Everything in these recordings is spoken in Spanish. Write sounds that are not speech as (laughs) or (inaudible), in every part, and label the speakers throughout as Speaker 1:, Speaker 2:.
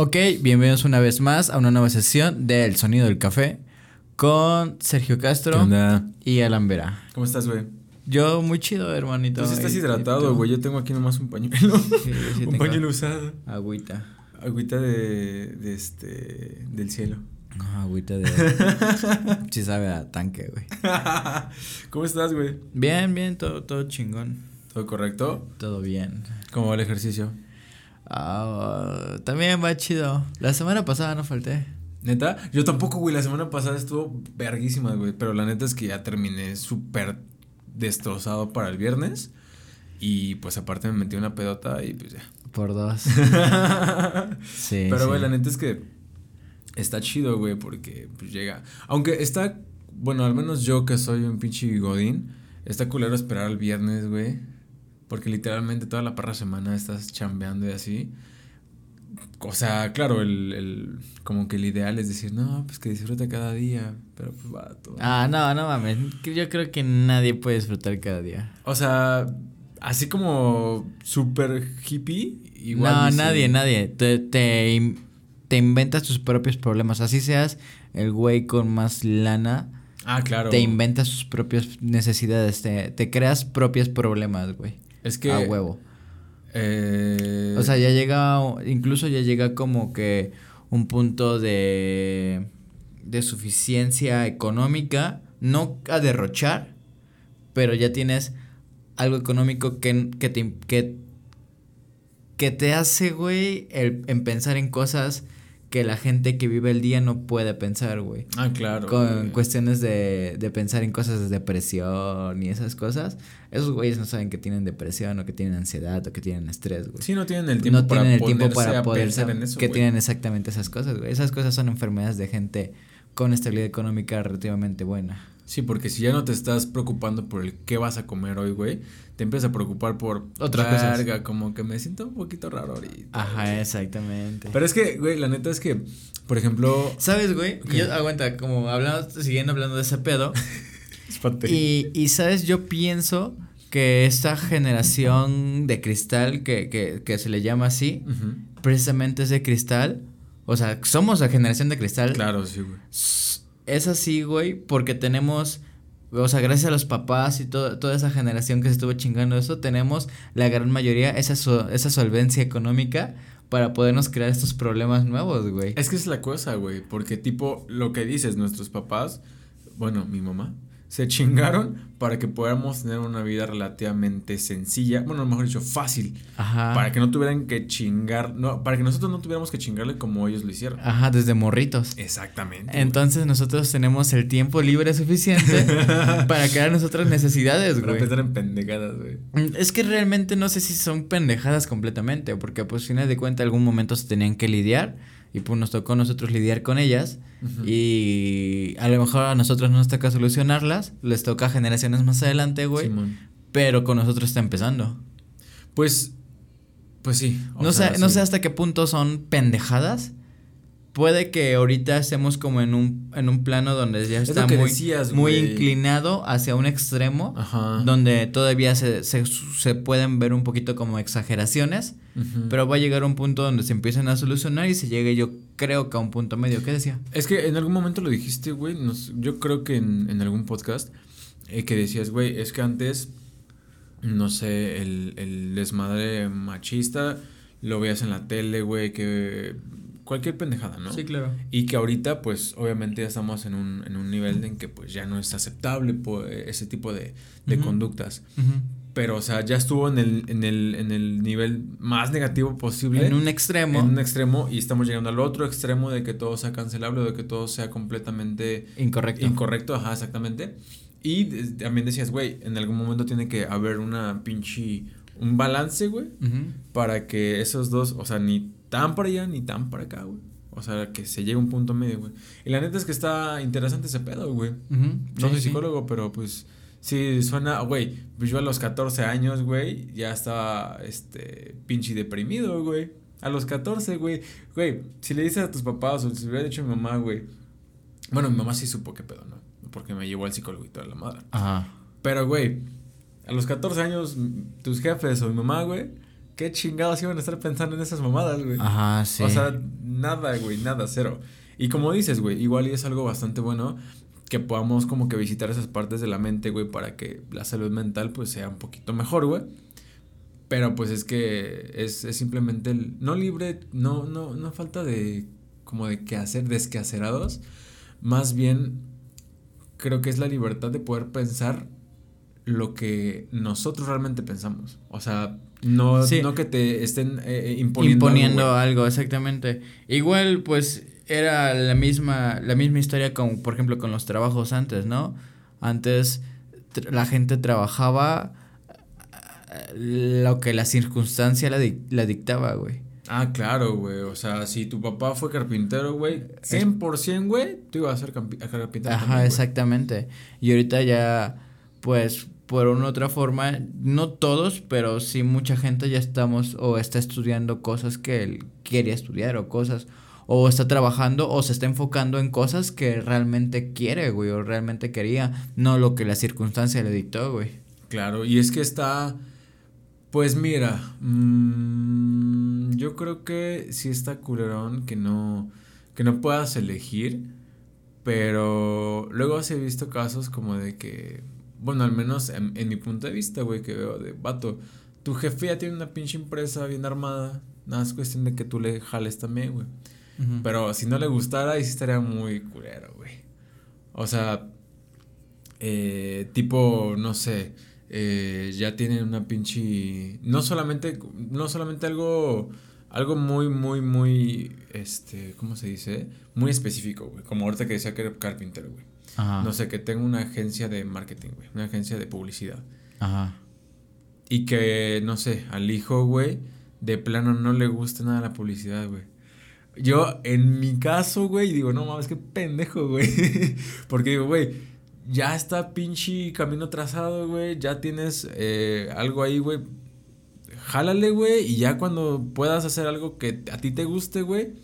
Speaker 1: Ok, bienvenidos una vez más a una nueva sesión del Sonido del Café con Sergio Castro y Alan Vera.
Speaker 2: ¿Cómo estás, güey?
Speaker 1: Yo muy chido, hermanito.
Speaker 2: Tú sí estás
Speaker 1: ¿Y- y
Speaker 2: hidratado,
Speaker 1: tú?
Speaker 2: güey. Yo tengo aquí nomás un pañuelo.
Speaker 1: Sí, yo (laughs) sí
Speaker 2: un pañuelo usado.
Speaker 1: Agüita.
Speaker 2: Agüita de, de este, del cielo.
Speaker 1: Ah, agüita de... (laughs) sí sabe a tanque, güey. (laughs)
Speaker 2: ¿Cómo estás, güey?
Speaker 1: Bien, bien, todo, todo chingón.
Speaker 2: ¿Todo correcto?
Speaker 1: Todo bien.
Speaker 2: ¿Cómo va el ejercicio?
Speaker 1: Ah, también va chido. La semana pasada no falté.
Speaker 2: ¿Neta? Yo tampoco, güey. La semana pasada estuvo verguísima, güey. Pero la neta es que ya terminé súper destrozado para el viernes. Y pues aparte me metí una pedota y pues ya.
Speaker 1: Por dos. (laughs) Sí.
Speaker 2: Pero,
Speaker 1: sí.
Speaker 2: güey, la neta es que está chido, güey, porque pues llega. Aunque está, bueno, al menos yo que soy un pinche godín, está culero esperar al viernes, güey. Porque literalmente toda la parra semana estás chambeando y así. O sea, claro, el, el, como que el ideal es decir, no, pues que disfruta cada día, pero pues va todo.
Speaker 1: Ah, no, no mames. Yo creo que nadie puede disfrutar cada día.
Speaker 2: O sea, así como súper hippie, igual.
Speaker 1: no,
Speaker 2: dice-
Speaker 1: nadie, nadie. Te, te, te inventas tus propios problemas. Así seas el güey con más lana.
Speaker 2: Ah, claro.
Speaker 1: Te inventas tus propias necesidades. Te, te creas propios problemas, güey.
Speaker 2: Es que.
Speaker 1: A huevo.
Speaker 2: eh,
Speaker 1: O sea, ya llega, incluso ya llega como que un punto de, de suficiencia económica, no a derrochar, pero ya tienes algo económico que, que, te, que, que te hace, güey, el, en pensar en cosas que la gente que vive el día no puede pensar, güey.
Speaker 2: Ah, claro.
Speaker 1: Con
Speaker 2: güey.
Speaker 1: cuestiones de, de pensar en cosas de depresión y esas cosas. Esos güeyes no saben que tienen depresión o que tienen ansiedad o que tienen estrés, güey.
Speaker 2: Sí, no tienen el tiempo
Speaker 1: no
Speaker 2: para
Speaker 1: tienen el tiempo para poder
Speaker 2: pensar
Speaker 1: saber
Speaker 2: en eso,
Speaker 1: que
Speaker 2: güey.
Speaker 1: tienen exactamente esas cosas, güey. Esas cosas son enfermedades de gente con estabilidad económica relativamente buena.
Speaker 2: Sí, porque si ya no te estás preocupando por el qué vas a comer hoy, güey, te empiezas a preocupar por
Speaker 1: Otras cosas.
Speaker 2: verga, como que me siento un poquito raro ahorita.
Speaker 1: Ajá,
Speaker 2: güey.
Speaker 1: exactamente.
Speaker 2: Pero es que, güey, la neta es que, por ejemplo,
Speaker 1: ¿Sabes, güey? Yo, aguanta, como hablando, siguiendo hablando de ese pedo. (laughs)
Speaker 2: espate.
Speaker 1: Y, y, ¿sabes? Yo pienso que esta generación de cristal, que, que, que se le llama así, precisamente es de cristal. O sea, somos la generación de cristal.
Speaker 2: Claro, sí, güey.
Speaker 1: Es así, güey, porque tenemos, o sea, gracias a los papás y toda esa generación que se estuvo chingando eso, tenemos la gran mayoría esa, esa solvencia económica para podernos crear estos problemas nuevos, güey.
Speaker 2: Es que es la cosa, güey, porque tipo, lo que dices, nuestros papás, bueno, mi mamá, se chingaron para que podamos tener una vida relativamente sencilla, bueno, mejor dicho, fácil,
Speaker 1: Ajá.
Speaker 2: para que no tuvieran que chingar, no, para que nosotros no tuviéramos que chingarle como ellos lo hicieron.
Speaker 1: Ajá, desde morritos.
Speaker 2: Exactamente. güey.
Speaker 1: Entonces nosotros tenemos el tiempo libre suficiente (laughs) para crear nuestras necesidades,
Speaker 2: Para
Speaker 1: güey.
Speaker 2: pensar en pendejadas, güey.
Speaker 1: Es que realmente no sé si son pendejadas completamente, porque pues final de cuentas algún momento se tenían que lidiar y pues nos tocó a nosotros lidiar con ellas y a lo mejor a nosotros no nos toca solucionarlas, les toca a generaciones más adelante, güey, pero con nosotros está empezando.
Speaker 2: Pues, pues sí.
Speaker 1: No
Speaker 2: sea,
Speaker 1: sé, no
Speaker 2: sí.
Speaker 1: sé hasta qué punto son pendejadas. Puede que ahorita estemos como en un, en un plano donde ya
Speaker 2: Es
Speaker 1: está muy,
Speaker 2: decías,
Speaker 1: muy inclinado hacia un extremo.
Speaker 2: Ajá.
Speaker 1: donde todavía se, se, se pueden ver un poquito como exageraciones, pero va a llegar un punto donde se empiezan a solucionar y se llegue yo creo que a un punto medio. ¿Qué decía?
Speaker 2: Es que en algún momento lo dijiste, güey. yo creo que en, en algún podcast eh, que decías, güey, es que antes, no sé, el, el desmadre machista lo veías en la tele, güey, que cualquier pendejada, ¿no?
Speaker 1: claro.
Speaker 2: Y que ahorita, pues, obviamente ya estamos en un, en un nivel en que, pues, ya no es aceptable ese tipo de, de
Speaker 1: Ujú.
Speaker 2: conductas. Pero, o sea, ya estuvo en el, en el, en el nivel más negativo posible.
Speaker 1: En un extremo,
Speaker 2: En un extremo y estamos llegando al otro extremo de que todo sea cancelable o de que todo sea completamente
Speaker 1: incorrecto.
Speaker 2: incorrecto, ajá, exactamente. Y también decías, güey, en algún momento tiene que haber una pinche, un balance, güey,
Speaker 1: Ujú.
Speaker 2: para que esos dos, o sea, ni tan para allá ni tan para acá, güey. O sea, que se llegue a un punto medio, güey. Y la neta es que está interesante ese pedo, güey. No
Speaker 1: Sí,
Speaker 2: soy
Speaker 1: sí.
Speaker 2: psicólogo, pero pues sí suena, güey, pues yo a los 14 años, güey, ya estaba, este, pinche deprimido, güey. A los 14, güey. Güey, si le dices a tus papás o si le hubiera dicho a mi mamá, güey. Bueno, mi mamá sí supo qué pedo, ¿no? Porque me llevó al psicólogo y toda la madre.
Speaker 1: Ajá.
Speaker 2: Pero, güey, a los 14 años, tus jefes o mi mamá, güey, ¿qué chingados iban a estar pensando en esas mamadas, güey?
Speaker 1: Ajá, sí.
Speaker 2: O sea, nada, güey, nada, cero. Y como dices, güey, igual y es algo bastante bueno que podamos como que visitar esas partes de la mente, güey, para que la salud mental pues sea un poquito mejor, güey. Pero pues es que es, es simplemente el, no libre, no, no, no falta de como de qué hacer, desquacerados. Más bien creo que es la libertad de poder pensar lo que nosotros realmente pensamos. O sea, no, no que te estén eh, eh,
Speaker 1: imponiendo, imponiendo algo, exactamente. Igual, pues, era la misma, la misma historia con, por ejemplo, con los trabajos antes, ¿no? Antes la gente trabajaba eh, lo que la circunstancia la, la dictaba, güey.
Speaker 2: Ah, claro, güey. O sea, si tu papá fue carpintero, güey, 100%, güey, tú ibas a ser carpintero.
Speaker 1: Ajá, exactamente. Y ahorita ya, pues, por una otra forma, no todos, pero sí mucha gente ya estamos o está estudiando cosas que él quería estudiar o cosas, o está trabajando o se está enfocando en cosas que realmente quiere, güey, o realmente quería, no lo que la circunstancia le dictó, güey.
Speaker 2: Claro, y es que está, pues mira, mmm, yo creo que sí está culerón que no, que no puedas elegir, pero luego se he visto casos como de que, bueno, al menos en, en mi punto de vista, güey, que veo de, vato, tu jefe ya tiene una pinche empresa bien armada, nada es cuestión de que tú le jales también, güey. Pero si no le gustara, ahí sí estaría muy culero, güey. O sea, eh, tipo, no sé, eh, ya tienen una pinche... No solamente, no solamente algo, algo muy, muy, muy, este, ¿cómo se dice? Muy específico, güey. Como ahorita que decía que era carpintero, güey. Ajá. No sé, que tengo una agencia de marketing, güey. Una agencia de publicidad. Ajá. Y que, no sé, al hijo, güey, de plano no le gusta nada la publicidad, güey. Yo, en mi caso, güey, digo, no mames, qué pendejo, güey. (laughs) Porque digo, güey, ya está pinche camino trazado, güey. Ya tienes eh, algo ahí, güey. Jálale, güey. Y ya cuando puedas hacer algo que a ti te guste, güey,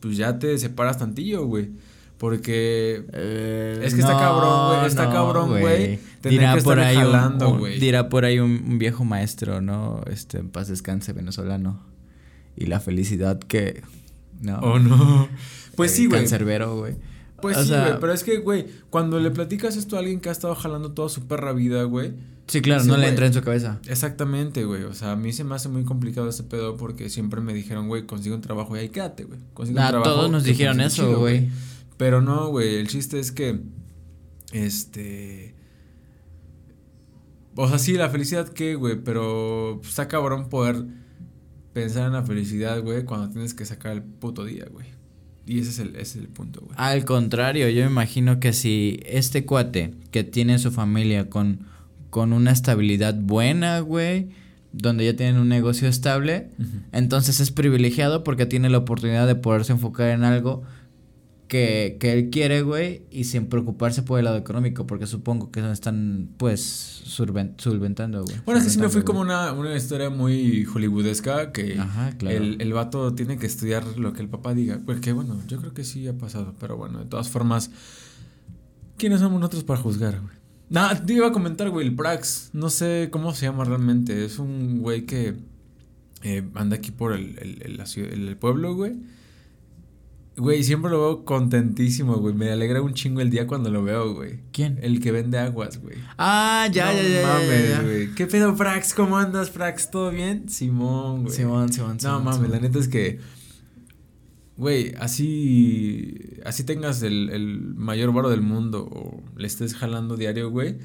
Speaker 2: pues ya te separas tantillo, güey. Porque eh, es que está cabrón, güey. Está cabrón, güey.
Speaker 1: Dirá que por ahí jalando, güey. Dirá por ahí un, viejo maestro, ¿no? Este, en paz descanse, venezolano. Y la felicidad que ¿no?
Speaker 2: Oh, no. Pues sí, güey.
Speaker 1: Cancerbero, güey.
Speaker 2: Pues sí, güey, pero es que, güey, cuando le platicas esto a alguien que ha estado jalando toda su perra vida, güey.
Speaker 1: Sí, claro, no le entra en su cabeza.
Speaker 2: Exactamente, güey. O sea, a mí se me hace muy complicado ese pedo porque siempre me dijeron, güey, consigue un trabajo y ahí quédate, güey. Consigue un trabajo.
Speaker 1: Todos nos dijeron eso, güey.
Speaker 2: Pero no, güey. El chiste es que. Este. O sea, sí, la felicidad que, güey, pero está cabrón poder pensar en la felicidad, güey, cuando tienes que sacar el puto día, güey. Y ese es el, ese es el punto, güey.
Speaker 1: Al contrario, yo me imagino que si este cuate que tiene su familia con, con una estabilidad buena, güey, donde ya tienen un negocio estable, entonces es privilegiado porque tiene la oportunidad de poderse enfocar en algo que, que él quiere, güey, y sin preocuparse por el lado económico, porque supongo que están, pues, solventando, güey.
Speaker 2: Bueno, es que sí me fui como una, una historia muy hollywoodesca, que el, el vato tiene que estudiar lo que el papá diga, porque bueno, yo creo que sí ha pasado, pero bueno, de todas formas, ¿quiénes somos nosotros para juzgar, güey? Nada, te iba a comentar, güey, el Prax, no sé cómo se llama realmente, es un güey que eh, anda aquí por el, el, el pueblo, güey Güey, siempre lo veo contentísimo, güey. Me alegra un chingo el día cuando lo veo, güey.
Speaker 1: ¿Quién?
Speaker 2: El que vende aguas, güey.
Speaker 1: Ah, ya, ya, ya.
Speaker 2: mames, güey. ¿Qué pedo, Frax? ¿Cómo andas, Frax? ¿Todo bien? Simón, güey.
Speaker 1: Simón, Simón,
Speaker 2: Simón. No mames, la neta es que. Güey, así. Así tengas el, el mayor varo del mundo o le estés jalando diario, güey.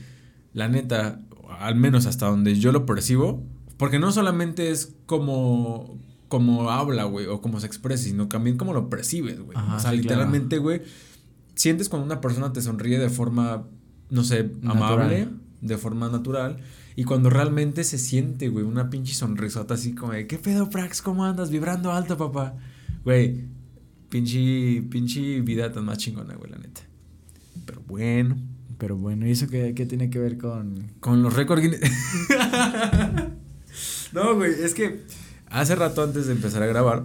Speaker 2: La neta, al menos hasta donde yo lo percibo. Porque no solamente es como como habla, güey, o como se expresa, sino también como lo percibes, güey. o sea, literalmente, güey, sientes cuando una persona te sonríe de forma, no sé, amable, de forma natural, y cuando realmente se siente, güey, una pinche sonrisota así como de, ¿qué pedo, Prax? ¿Cómo andas? Vibrando alto, papá. Güey, pinche, pinche vida tan más chingona, güey, la neta. Pero bueno.
Speaker 1: Pero bueno, ¿y eso qué, qué tiene que ver con...?
Speaker 2: Con los récords (laughs) (laughs) no, güey, es que Hace rato antes de empezar a grabar,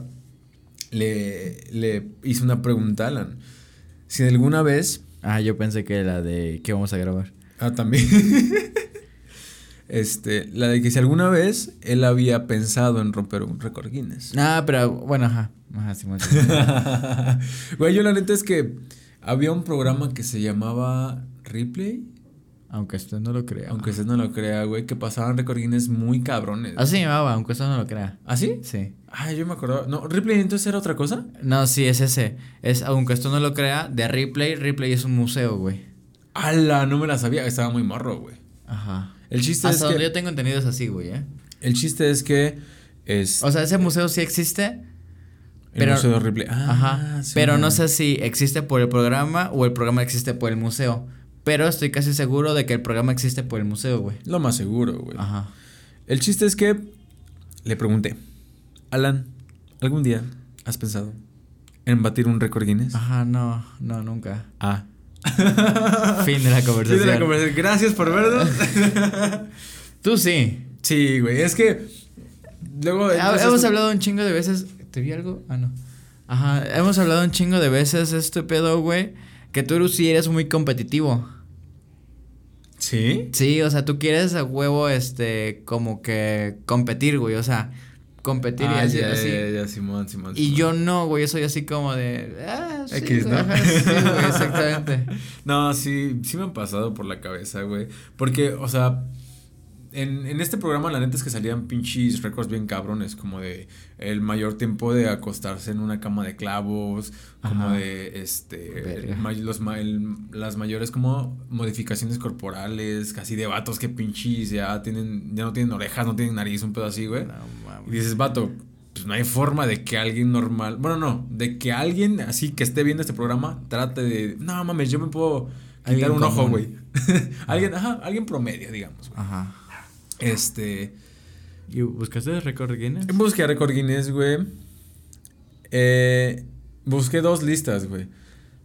Speaker 2: le, le hice una pregunta a Alan. Si alguna vez...
Speaker 1: Ah, yo pensé que era de qué vamos a grabar.
Speaker 2: Ah, también. (laughs) Este, la de que si alguna vez él había pensado en romper un récord Guinness.
Speaker 1: Ah, pero bueno, ajá. Ajá, sí, sí. (laughs)
Speaker 2: Güey, yo la neta es que había un programa que se llamaba Replay.
Speaker 1: Aunque usted no lo crea.
Speaker 2: Aunque usted no lo crea, güey, que pasaban récord Guinness muy cabrones.
Speaker 1: Así se llamaba, aunque usted no lo crea.
Speaker 2: ¿Ah, sí?
Speaker 1: Sí.
Speaker 2: Ah, yo me acordaba. No, Ripley entonces era otra cosa.
Speaker 1: No, sí, es ese. Es, aunque esto no lo crea, de Ripley. Ripley es un museo, güey.
Speaker 2: ¡Hala! No me la sabía. Estaba muy morro, güey.
Speaker 1: Ajá.
Speaker 2: El chiste
Speaker 1: Hasta
Speaker 2: es
Speaker 1: donde
Speaker 2: que.
Speaker 1: yo tengo entendido es así, güey, ¿eh?
Speaker 2: El chiste es que. Es.
Speaker 1: O sea, ese museo sí existe.
Speaker 2: el
Speaker 1: pero-
Speaker 2: Museo de Ripley. Ah,
Speaker 1: Ajá.
Speaker 2: sí,
Speaker 1: pero no sé si existe por el programa o el programa existe por el museo. Pero estoy casi seguro de que el programa existe por el museo, güey.
Speaker 2: Lo más seguro, güey.
Speaker 1: Ajá.
Speaker 2: El chiste es que. Le pregunté. Alan, ¿algún día has pensado en batir un récord Guinness?
Speaker 1: Ajá, no, no, nunca.
Speaker 2: Ah. (laughs)
Speaker 1: Fin de la
Speaker 2: Fin
Speaker 1: conversación.
Speaker 2: de la conversación. Gracias por vernos. (laughs)
Speaker 1: Tú sí.
Speaker 2: sí, güey. Es que. Luego. Entonces-
Speaker 1: hemos hablado un chingo de veces. ¿Te vi algo? Ah, no. Ajá. Hemos hablado un chingo de veces este pedo, güey. Que tú sí eres muy competitivo.
Speaker 2: ¿Sí?
Speaker 1: Sí, o sea, tú quieres a huevo, este, como que competir, güey. O sea, competir y
Speaker 2: Ah,
Speaker 1: así.
Speaker 2: ya,
Speaker 1: así.
Speaker 2: ya, ya, Simón, Simón.
Speaker 1: Y
Speaker 2: Simón.
Speaker 1: yo no, güey. Yo soy así como de. Ah, sí,
Speaker 2: X, ¿no?
Speaker 1: ajá, sí, güey, exactamente. (laughs)
Speaker 2: No, sí, sí me han pasado por la cabeza, güey. Porque, o sea, en, en este programa la neta es que salían pinches récords bien cabrones, como de el mayor tiempo de acostarse en una cama de clavos, como
Speaker 1: Ajá.
Speaker 2: de, este, los, el- las mayores como modificaciones corporales, casi de vatos que pinches ya tienen, ya no tienen orejas, no tienen nariz, un pedo así, güey.
Speaker 1: No,
Speaker 2: Y dices, vato, pues no hay forma de que alguien normal, bueno, no, de que alguien así que esté viendo este programa trate de, no mames, yo me puedo quitar un ojo, güey. (laughs) alguien, ajá, alguien promedio, digamos, güey.
Speaker 1: Ajá.
Speaker 2: Este,
Speaker 1: ¿Y buscaste récord Guinness?
Speaker 2: busqué a Record Guinness, güey. Eh, busqué dos listas, güey.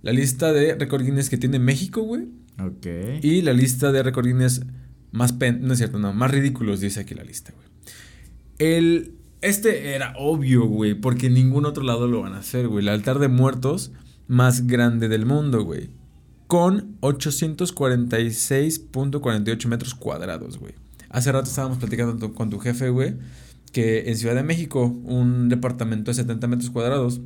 Speaker 2: La lista de Record Guinness que tiene México, güey.
Speaker 1: Ok.
Speaker 2: Y la lista de Record Guinness más pen no es cierto, no, más ridículos dice aquí la lista, güey. El este era obvio, güey, porque en ningún otro lado lo van a hacer, güey. El altar de muertos más grande del mundo, güey. Con 846.48 metros cuadrados, güey. Hace rato estábamos platicando tu- con tu jefe, güey, que en Ciudad de México, un departamento de 70 metros cuadrados,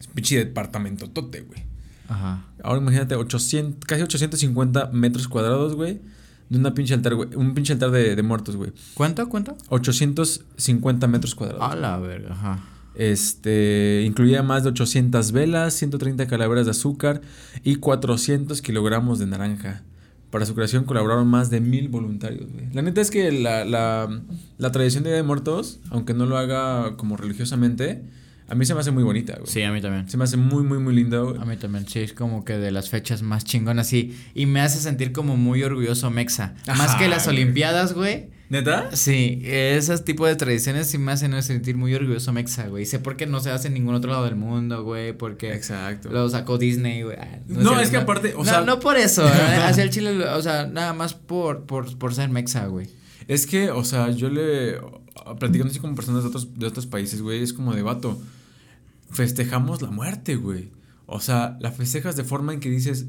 Speaker 2: es un pinche departamento tote, güey.
Speaker 1: Ajá.
Speaker 2: Ahora imagínate 800, casi 850 metros cuadrados, güey. De una pinche altar, güey. Un pinche altar de, de muertos, güey.
Speaker 1: ¿Cuánto? ¿Cuánto?
Speaker 2: 850 metros cuadrados.
Speaker 1: A la verga, ajá.
Speaker 2: Este, incluía más de 800 velas, 130 calaveras de azúcar y 400 kilogramos de naranja. Para su creación colaboraron más de mil voluntarios, güey. La neta es que la, la, la tradición de Día de Muertos, aunque no lo haga como religiosamente, a mí se me hace muy bonita, güey.
Speaker 1: Sí, a mí también.
Speaker 2: Se me hace muy, muy, muy linda, güey.
Speaker 1: A mí también, sí, es como que de las fechas más chingonas, sí. Y me hace sentir como muy orgulloso Mexa. más
Speaker 2: Ajá,
Speaker 1: que las
Speaker 2: güey.
Speaker 1: Olimpiadas, güey.
Speaker 2: ¿Neta?
Speaker 1: Sí, esos tipos de tradiciones sí me hacen sentir muy orgulloso Mexa, güey. Sé por qué no se hace en ningún otro lado del mundo, güey. Porque
Speaker 2: Exacto.
Speaker 1: lo sacó Disney, güey. Ah,
Speaker 2: No,
Speaker 1: sé,
Speaker 2: es que aparte, o
Speaker 1: no,
Speaker 2: sea-
Speaker 1: No por eso, ¿eh? (laughs) hacia el Chile, o sea, nada más por, por, por ser Mexa, güey.
Speaker 2: Es que, o sea, yo le. Platicando así con personas de otros, de otros países, güey, es como de vato. Festejamos la muerte, güey. O sea, la festejas de forma en que dices,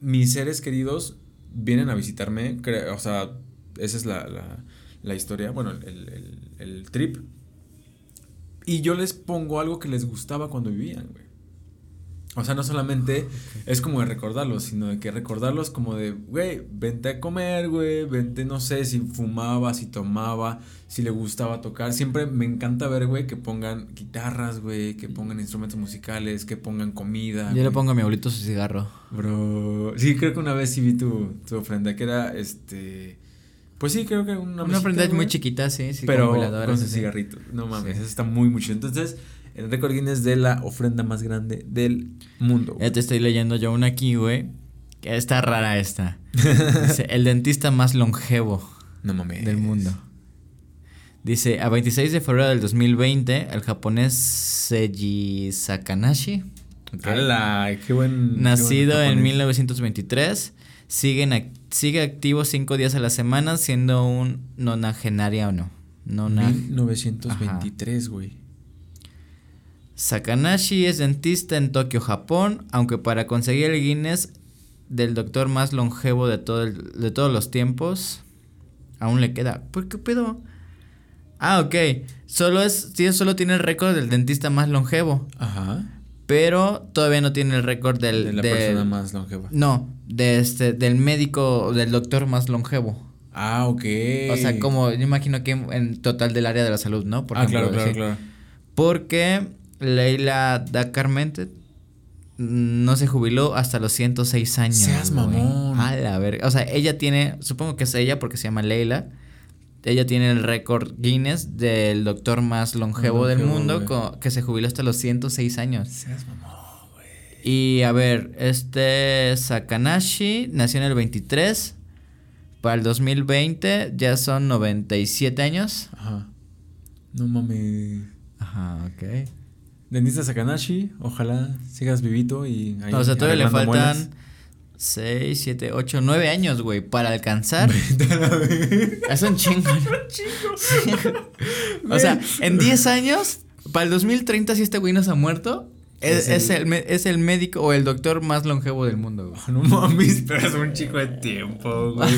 Speaker 2: mis seres queridos vienen a visitarme. O sea, esa es la, la, la historia, bueno, el, el, el trip. Y yo les pongo algo que les gustaba cuando vivían, güey. O sea, no solamente es como de recordarlos, sino de que recordarlos como de, güey, vente a comer, güey, vente, no sé, si fumaba, si tomaba, si le gustaba tocar. Siempre me encanta ver, güey, que pongan guitarras, güey, que pongan instrumentos musicales, que pongan comida.
Speaker 1: Yo le pongo a mi abuelito su cigarro.
Speaker 2: Bro, sí, creo que una vez sí vi tu, tu ofrenda, que era, este, pues sí, creo que una
Speaker 1: Una
Speaker 2: mesita,
Speaker 1: muy chiquita, sí, sí.
Speaker 2: pero
Speaker 1: con veladoras,
Speaker 2: con su
Speaker 1: así.
Speaker 2: cigarrito. No mames,
Speaker 1: Sí.
Speaker 2: eso está muy, chido. Entonces, el récord Guinness de la ofrenda más grande del mundo. güey.
Speaker 1: Ya te estoy leyendo yo una aquí, güey. Está rara esta. (laughs) Dice, el dentista más longevo
Speaker 2: No mames.
Speaker 1: del mundo. Dice, a 26 de febrero del 2020, el japonés Seiji Sakanashi, ok,
Speaker 2: ¡Hala! ¡Qué buen!
Speaker 1: nacido
Speaker 2: qué buen
Speaker 1: en
Speaker 2: japonés.
Speaker 1: 1923, sigue, en ac- sigue activo cinco días a la semana, siendo un nonagenaria o no. Nona
Speaker 2: 1923, güey.
Speaker 1: Sakanashi es dentista en Tokio, Japón, aunque para conseguir el Guinness del doctor más longevo de, todo el- de todos los tiempos, Aún le queda. ¿Por qué pedo? Ah, ok. Solo es, sí, solo tiene el récord del dentista más longevo.
Speaker 2: Ajá.
Speaker 1: Pero todavía no tiene el récord del.
Speaker 2: De la
Speaker 1: del-
Speaker 2: persona más longeva.
Speaker 1: No, de este, del médico, del doctor más longevo.
Speaker 2: Ah, ok.
Speaker 1: O sea, como, yo imagino que en, total del área de la salud, ¿no? Por
Speaker 2: ah, claro,
Speaker 1: ejemplo,
Speaker 2: claro, claro.
Speaker 1: Porque Leila Dacarmente no se jubiló hasta los 106 años.
Speaker 2: Seas mamón.
Speaker 1: A la verga. O sea, ella tiene, supongo que es ella porque se llama Leila. Ella tiene el récord Guinness del doctor más longevo, del mundo
Speaker 2: güey.
Speaker 1: co- que se jubiló hasta los 106 años.
Speaker 2: Seas mamón.
Speaker 1: Y a ver, este Sakanashi nació en el 23. Para el 2020 ya son 97 años.
Speaker 2: Ajá. No mames.
Speaker 1: Ajá, ok.
Speaker 2: Dentista Sakanashi, ojalá sigas vivito y ahí
Speaker 1: o sea, todavía le faltan
Speaker 2: muelas.
Speaker 1: 6, 7, 8, 9 años, güey, para alcanzar. (laughs) es un chingo. (laughs) o sea, en 10 años, para el 2030, si este güey no se ha muerto, es,
Speaker 2: Es
Speaker 1: el, es el médico o el doctor más longevo del mundo, güey.
Speaker 2: No mames, pero es un chico de tiempo, güey.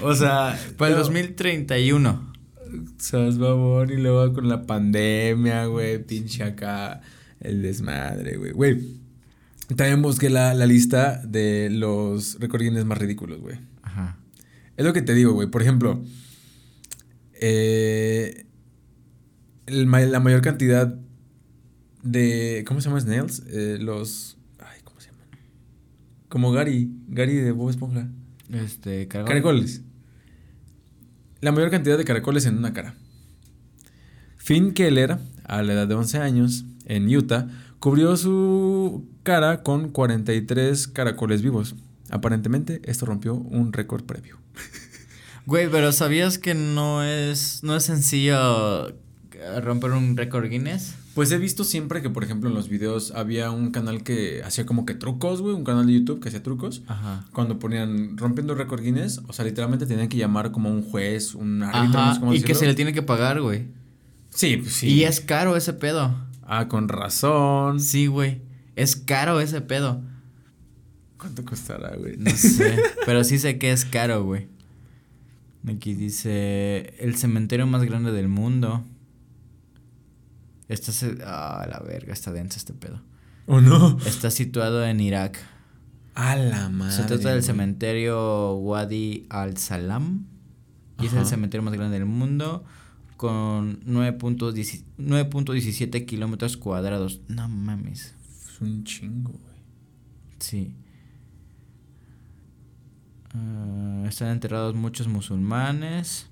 Speaker 2: O sea,
Speaker 1: Para el
Speaker 2: no,
Speaker 1: 2031.
Speaker 2: Seas babón y luego con la pandemia, güey, pinche acá el desmadre, güey. Güey, también busqué la, la lista de los récord Guinness más ridículos, güey.
Speaker 1: Ajá.
Speaker 2: Es lo que te digo, güey. Por ejemplo, eh, el la mayor cantidad de. ¿Cómo se llama? Snails. Eh, los. Ay, ¿cómo se llaman? Como Gary. Gary de Bob Esponja.
Speaker 1: Este, cargó-
Speaker 2: Caracoles. La mayor cantidad de caracoles en una cara. Finn Keller, a la edad de 11 años, en Utah, cubrió su cara con 43 caracoles vivos. Aparentemente, esto rompió un récord previo.
Speaker 1: Güey, pero ¿sabías que no es, no es sencillo eh, romper un récord Guinness?
Speaker 2: Pues he visto siempre que, por ejemplo, en los videos había un canal que hacía como que trucos, güey, un canal de YouTube que hacía trucos.
Speaker 1: Ajá.
Speaker 2: Cuando ponían rompiendo récord Guinness, o sea, literalmente tenían que llamar como a un juez, un árbitro, no sé
Speaker 1: Ajá,
Speaker 2: cómo
Speaker 1: y que se le tiene que pagar, güey.
Speaker 2: Sí, pues sí.
Speaker 1: Y es caro ese pedo.
Speaker 2: Ah, con razón.
Speaker 1: Sí, güey. Es caro ese pedo.
Speaker 2: ¿Cuánto costará, güey?
Speaker 1: No sé, pero sí sé que es caro, güey. Aquí dice el cementerio más grande del mundo. Está ah, la verga, está denso este pedo.
Speaker 2: ¿O no?
Speaker 1: Está situado en Irak.
Speaker 2: A la madre.
Speaker 1: Se trata del cementerio Wadi al-Salam. Y es el cementerio más grande del mundo. Con 9.10 9.17 kilómetros cuadrados. No mames.
Speaker 2: Es un chingo, güey.
Speaker 1: Sí. Ah, están enterrados muchos musulmanes.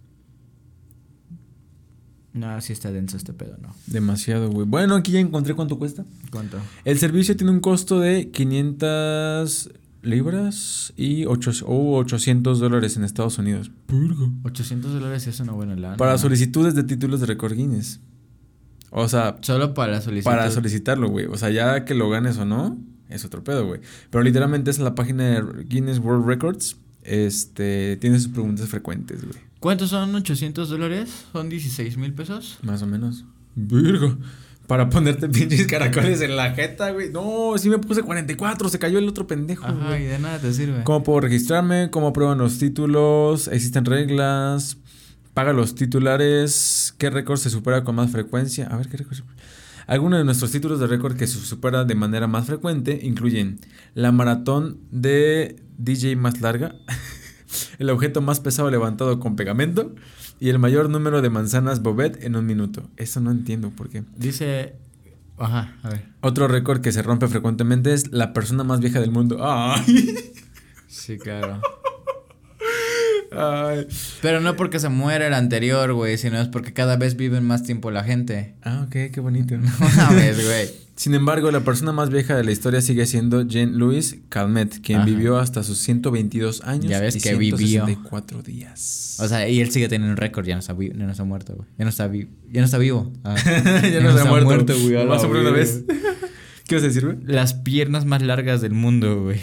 Speaker 1: No, sí está denso este pedo, ¿no?
Speaker 2: Demasiado, güey. Bueno, aquí ya encontré cuánto cuesta.
Speaker 1: ¿Cuánto?
Speaker 2: El servicio tiene un costo de 500 libras y 8, o 800 dólares en Estados Unidos.
Speaker 1: 800 dólares es una buena lana.
Speaker 2: Para solicitudes de títulos de récord Guinness. O sea,
Speaker 1: Solo para solicitar.
Speaker 2: para solicitarlo, güey. O sea, ya que lo ganes o no, es otro pedo, güey. Pero literalmente es la página de Guinness World Records. Este, tiene sus preguntas frecuentes, güey.
Speaker 1: ¿Cuántos son 800 dólares? ¿Son 16 mil pesos?
Speaker 2: Más o menos. Virgo. Para ponerte (laughs) pinches caracoles en la jeta, güey. No, sí me puse 44, se cayó el otro pendejo,
Speaker 1: Ajá,
Speaker 2: güey.
Speaker 1: y de nada te sirve.
Speaker 2: ¿Cómo puedo registrarme? ¿Cómo aprueban los títulos? ¿Existen reglas? ¿Paga los titulares? ¿Qué récord se supera con más frecuencia? A ver, ¿qué récord se supera? Algunos de nuestros títulos de récord que se supera de manera más frecuente incluyen la maratón de DJ más larga, (laughs) el objeto más pesado levantado con pegamento y el mayor número de manzanas Bobet en un minuto. Eso no entiendo por qué.
Speaker 1: Dice. Ajá, a ver.
Speaker 2: Otro récord que se rompe frecuentemente es la persona más vieja del mundo. ¡Ay!
Speaker 1: Sí, claro.
Speaker 2: Ay.
Speaker 1: Pero no porque se muera el anterior, güey, sino es porque cada vez viven más tiempo la gente.
Speaker 2: Ah, ok, qué bonito. (laughs)
Speaker 1: No güey.
Speaker 2: Sin embargo, la persona más vieja de la historia sigue siendo Jean Louis Calmet, quien
Speaker 1: Ajá.
Speaker 2: vivió hasta sus 122 años
Speaker 1: Ya ves
Speaker 2: y
Speaker 1: que vivió.
Speaker 2: 164 días.
Speaker 1: O sea, y él sigue teniendo un récord, ya no está, ya no está muerto, güey. Ya no está, vi- ya no está vivo. Ah. (laughs)
Speaker 2: ya no se ha muerto.
Speaker 1: güey. la
Speaker 2: sobre una vez. (laughs) ¿Qué vas a decir, güey?
Speaker 1: Las piernas más largas del mundo, güey.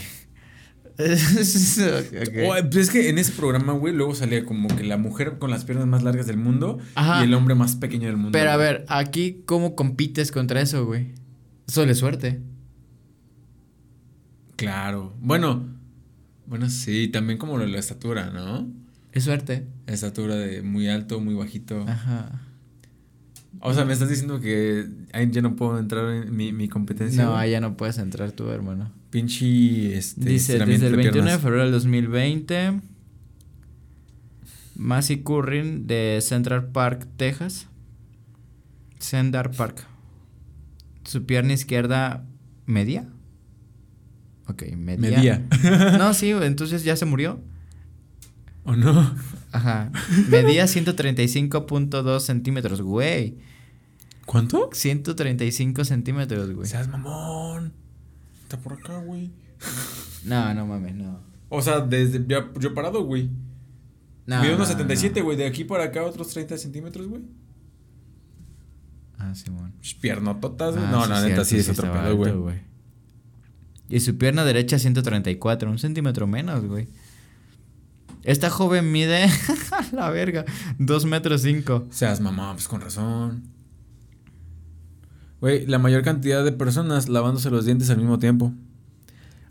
Speaker 1: (laughs)
Speaker 2: Oh, pues es que en ese programa, güey, luego salía como que la mujer con las piernas más largas del mundo
Speaker 1: Ajá.
Speaker 2: y el hombre más pequeño del mundo.
Speaker 1: Pero a ver, aquí, ¿cómo compites contra eso, güey? Solo es suerte.
Speaker 2: Claro. Bueno, bueno, sí, también como la estatura, ¿no?
Speaker 1: Es suerte.
Speaker 2: Estatura de muy alto, muy bajito.
Speaker 1: Ajá.
Speaker 2: O sea, me estás diciendo que ahí ya no puedo entrar en mi, mi competencia.
Speaker 1: No,
Speaker 2: güey?
Speaker 1: ya no puedes entrar tú, hermano.
Speaker 2: Pinche. Este,
Speaker 1: Dice, desde el
Speaker 2: de
Speaker 1: 21 de febrero del 2020, Massey Currin de Central Park, Texas. Central Park. Su pierna izquierda media. Ok, media.
Speaker 2: Medía. (laughs)
Speaker 1: No, sí, (laughs) entonces ya se murió.
Speaker 2: ¿O no?
Speaker 1: Ajá. Medía 135.2 centímetros, güey.
Speaker 2: ¿Cuánto?
Speaker 1: 135 centímetros, güey.
Speaker 2: Seas mamón. Está por acá, güey.
Speaker 1: No, no mames, no.
Speaker 2: O sea, desde. ya- yo parado, güey.
Speaker 1: No,
Speaker 2: Mido
Speaker 1: no,
Speaker 2: unos 77,
Speaker 1: no.
Speaker 2: güey. De aquí para acá otros 30 centímetros, güey.
Speaker 1: Ah, Simón.
Speaker 2: Pues, Piernototas, güey.
Speaker 1: Ah,
Speaker 2: no,
Speaker 1: sí,
Speaker 2: la neta sí es otro pedo, güey.
Speaker 1: Y su pierna derecha 134, un centímetro menos, güey. Esta joven mide, (laughs) la verga, 2 metros 5.
Speaker 2: Seas mamón, pues con razón. Güey, la mayor cantidad de personas lavándose los dientes al mismo tiempo.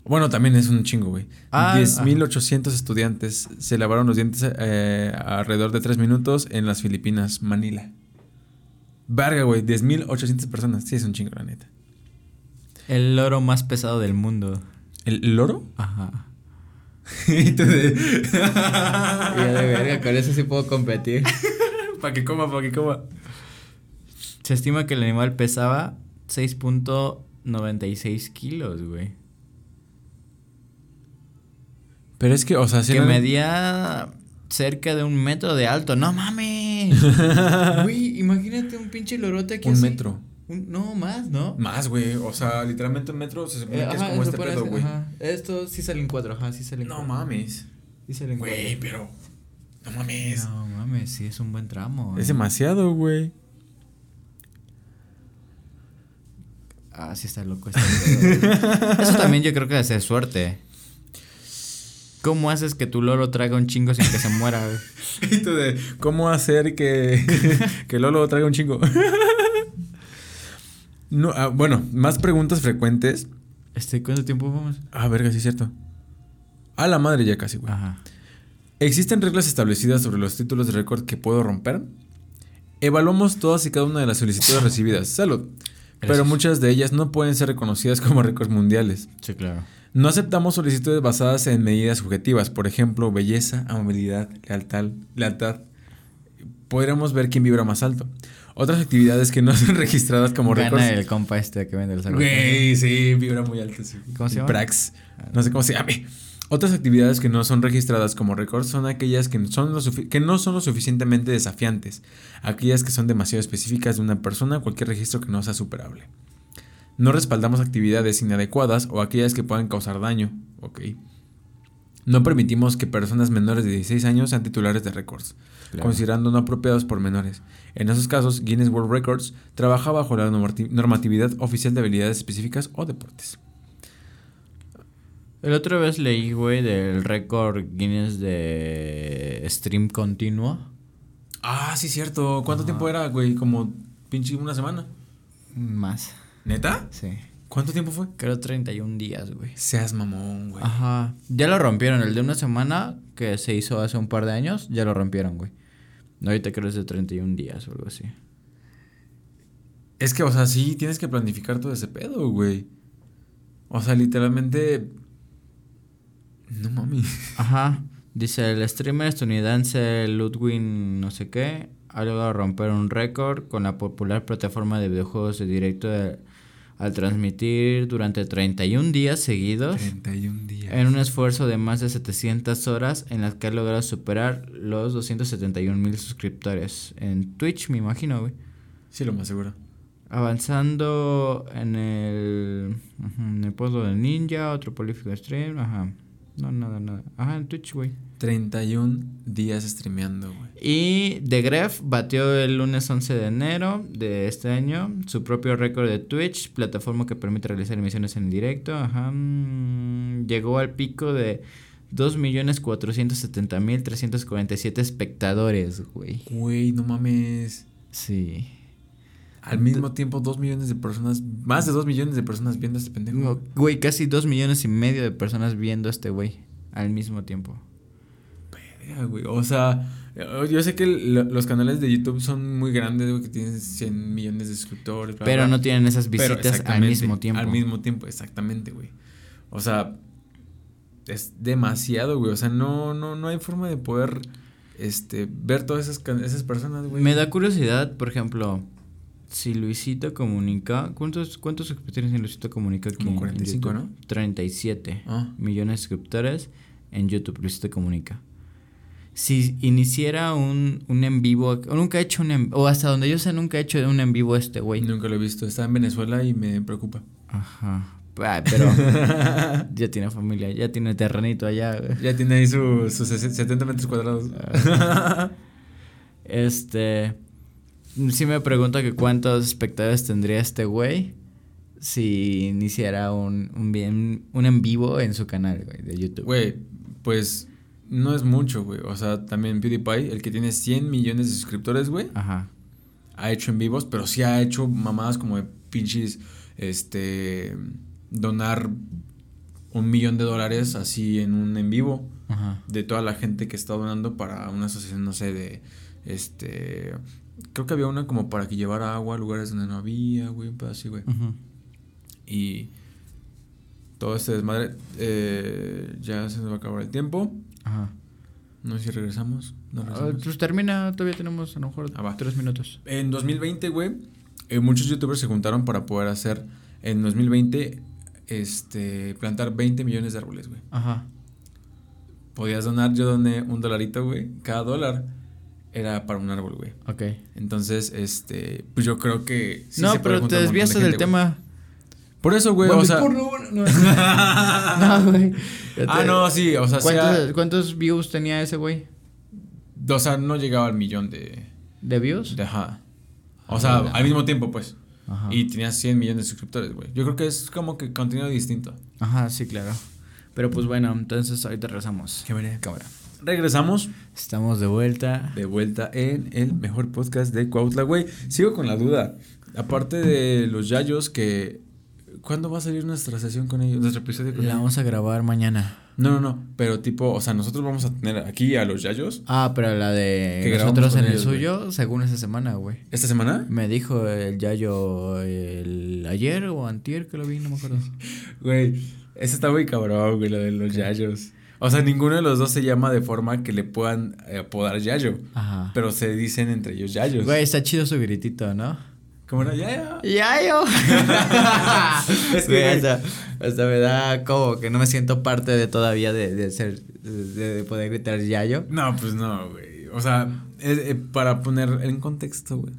Speaker 2: Bueno, también es un chingo, güey.
Speaker 1: Ah,
Speaker 2: 10.800 estudiantes se lavaron los dientes eh, alrededor de 3 minutos en las Filipinas, Manila. Verga, güey, 10.800 personas. Sí, es un chingo, la neta.
Speaker 1: El loro más pesado del mundo.
Speaker 2: ¿El loro?
Speaker 1: Ajá. (laughs)
Speaker 2: y tú de... (laughs)
Speaker 1: Ya de verga, con eso sí puedo competir. (laughs)
Speaker 2: para que coma, para que coma.
Speaker 1: Se estima que el animal pesaba 6.96 kilos, güey.
Speaker 2: Pero es que, o sea, si
Speaker 1: que
Speaker 2: no-
Speaker 1: medía cerca de un metro de alto. ¡No mames! (laughs) Güey, imagínate un pinche lorote aquí
Speaker 2: Un
Speaker 1: así.
Speaker 2: metro.
Speaker 1: Un- no, más, ¿no?
Speaker 2: Más, güey. O sea, literalmente un metro se supone
Speaker 1: Eh,
Speaker 2: que es
Speaker 1: ajá,
Speaker 2: como
Speaker 1: se
Speaker 2: este pedo, güey.
Speaker 1: Esto sí salen cuatro, ajá, sí salen
Speaker 2: No
Speaker 1: cuatro.
Speaker 2: mames.
Speaker 1: Sí salen
Speaker 2: Güey, pero. No mames.
Speaker 1: cuatro. No mames, sí es un buen tramo.
Speaker 2: Es
Speaker 1: eh.
Speaker 2: demasiado, güey.
Speaker 1: Ah, sí está loco pedo. Eso también yo creo que es de suerte. ¿Cómo haces que tu loro traga un chingo sin que se muera? (laughs)
Speaker 2: Y tú de, ¿cómo hacer que, (laughs) que Lolo traiga un chingo? (laughs) no, ah, bueno, más preguntas frecuentes.
Speaker 1: Este, ¿cuánto tiempo vamos?
Speaker 2: Ah, verga, sí es cierto. A la madre ya casi, güey.
Speaker 1: Ajá.
Speaker 2: ¿Existen reglas establecidas sobre los títulos de récord que puedo romper? Evaluamos todas y cada una de las solicitudes recibidas. Salud. Pero muchas de ellas no pueden ser reconocidas como récords mundiales.
Speaker 1: Sí, claro.
Speaker 2: No aceptamos solicitudes basadas en medidas subjetivas, por ejemplo, belleza, amabilidad, lealtad, lealtad. Podríamos ver quién vibra más alto. Otras actividades que no (laughs) son registradas como
Speaker 1: Gana
Speaker 2: récords.
Speaker 1: el compa este que vende el.
Speaker 2: Güey, sí, vibra muy alto. sí.
Speaker 1: ¿Cómo se llama?
Speaker 2: Prax. No sé cómo se llame. Otras actividades que no son registradas como récords son aquellas que, son lo sufi- que no son lo suficientemente desafiantes. Aquellas que son demasiado específicas de una persona, cualquier registro que no sea superable. No respaldamos actividades inadecuadas o aquellas que puedan causar daño. Ok. No permitimos que personas menores de 16 años sean titulares de récords,
Speaker 1: Claro.
Speaker 2: considerando no apropiados por menores. En esos casos, Guinness World Records trabaja bajo la normati- normatividad oficial de habilidades específicas o deportes.
Speaker 1: El otra vez leí, güey, del récord Guinness de stream continuo.
Speaker 2: Ah, sí, cierto. ¿Cuánto tiempo era, güey? Como pinche una semana.
Speaker 1: Más.
Speaker 2: ¿Neta?
Speaker 1: Sí.
Speaker 2: ¿Cuánto tiempo fue?
Speaker 1: Creo 31 días, güey.
Speaker 2: Seas mamón, güey.
Speaker 1: Ajá. Ya lo rompieron. El de una semana que se hizo hace un par de años, ya lo rompieron, güey. Ahorita creo es de 31 días o algo así.
Speaker 2: Es que, o sea, sí, tienes que planificar todo ese pedo, güey. O sea, literalmente. No mami.
Speaker 1: Ajá. Dice el streamer estadounidense Ludwig no sé qué ha logrado romper un récord con la popular plataforma de videojuegos de directo de- al transmitir durante 31 días seguidos
Speaker 2: 31 días.
Speaker 1: en un esfuerzo de más de 700 horas en las que ha logrado superar los 271 mil suscriptores en Twitch, me imagino, güey.
Speaker 2: Sí, lo más seguro.
Speaker 1: Avanzando en el, en el puesto de Ninja, otro prolífico stream, ajá. No, nada, nada. Ajá, en Twitch, güey.
Speaker 2: 31 días streameando, güey.
Speaker 1: Y The Gref batió el lunes 11 de enero de este año su propio récord de Twitch, plataforma que permite realizar emisiones en directo. Ajá. mm, Llegó al pico de 2.470.347 espectadores, güey.
Speaker 2: Güey, no mames.
Speaker 1: Sí.
Speaker 2: Al mismo tiempo, dos millones de personas, más de dos millones de personas viendo a este pendejo.
Speaker 1: No, Güey, casi 2 millones y medio de personas viendo a este güey al mismo tiempo.
Speaker 2: verga, güey. O sea, yo sé que los canales de YouTube son muy grandes, güey, que tienen 100 millones de suscriptores.
Speaker 1: pero no tienen esas visitas al mismo tiempo.
Speaker 2: Al mismo tiempo, exactamente, güey. O sea, es demasiado, güey. O sea, no, no, no hay forma de poder este, ver todas esas, esas personas, güey.
Speaker 1: Me da curiosidad, por ejemplo, si Luisito Comunica, ¿cuántos, cuántos suscriptores tiene Luisito Comunica aquí?
Speaker 2: Como 45, ¿no?
Speaker 1: 37 ah. millones de suscriptores en YouTube, Luisito Comunica. Si iniciara un, un en vivo, nunca ha hecho un en, o hasta donde yo sé, nunca ha hecho un en vivo este güey.
Speaker 2: Nunca lo he visto, está en Venezuela y me preocupa.
Speaker 1: Ajá. pero (laughs) ya tiene familia, ya tiene terrenito allá.
Speaker 2: Ya tiene ahí sus 70 metros cuadrados. (laughs)
Speaker 1: este. Sí me pregunto que cuántos espectadores tendría este güey si iniciara un, un, bien, un en vivo en su canal, güey, de YouTube.
Speaker 2: Güey, pues no es mucho, güey. O sea, también PewDiePie, el que tiene 100 millones de suscriptores, güey. Ajá. Ha hecho en vivos, pero sí ha hecho mamadas como de pinches, este donar un millón de dólares así en un en vivo de toda la gente que está donando para una asociación, no sé, de este creo que había una como para que llevara agua a lugares donde no había, güey, un así, güey. Y todo este desmadre eh, ya se nos va a acabar el tiempo. Ajá. No sé si regresamos. No
Speaker 1: ah, pues termina, todavía tenemos a lo mejor ah, tres minutos.
Speaker 2: En 2020, güey, eh, muchos youtubers se juntaron para poder hacer en 2020 este, plantar 20 millones de árboles, güey. Ajá. Podías donar, yo doné un dolarito, güey. Cada dólar era para un árbol, güey. Ok. Entonces, este, pues yo creo que...
Speaker 1: no, pero te desviaste del tema.
Speaker 2: Por eso, güey, o sea... (laughs) no, güey. ah, no, sí, o sea...
Speaker 1: ¿Cuántos, ¿Cuántos views tenía ese güey?
Speaker 2: O sea, no llegaba al millón de...
Speaker 1: ¿De views?
Speaker 2: ajá. O sea, al mismo tiempo, pues. Y tenía 100 millones de suscriptores, güey. Yo creo que es como que contenido distinto.
Speaker 1: Ajá, sí, claro. Pero pues bueno, entonces ahorita regresamos.
Speaker 2: Qué veré. Cámara. Regresamos.
Speaker 1: Estamos de vuelta.
Speaker 2: De vuelta en el mejor podcast de Cuautla, güey. Sigo con la duda. Aparte de los yayos que... ¿Cuándo va a salir nuestra sesión con ellos? Nuestro episodio con
Speaker 1: La vamos a grabar mañana.
Speaker 2: No, no, no. Pero tipo, o sea, nosotros vamos a tener aquí a los Yayos.
Speaker 1: Ah, pero la de nosotros en el suyo, según esa semana, güey.
Speaker 2: ¿Esta semana?
Speaker 1: Me dijo el Yayo el ayer o antier que lo vi, no me acuerdo. (laughs)
Speaker 2: Güey, ese está muy cabrón, güey, lo de los Yayos. O sea, ninguno de los dos se llama de forma que le puedan apodar Yayo. Ajá. Pero se dicen entre ellos Yayos.
Speaker 1: Güey, está chido su gritito, ¿no?
Speaker 2: ¿Cómo era? ¡Yayo!
Speaker 1: ¡Yayo! (laughs) es que hasta, hasta, me da como que no me siento parte de todavía de, de ser, de, poder gritar Yayo.
Speaker 2: No, pues no, güey. O sea, eh, para poner en contexto, güey.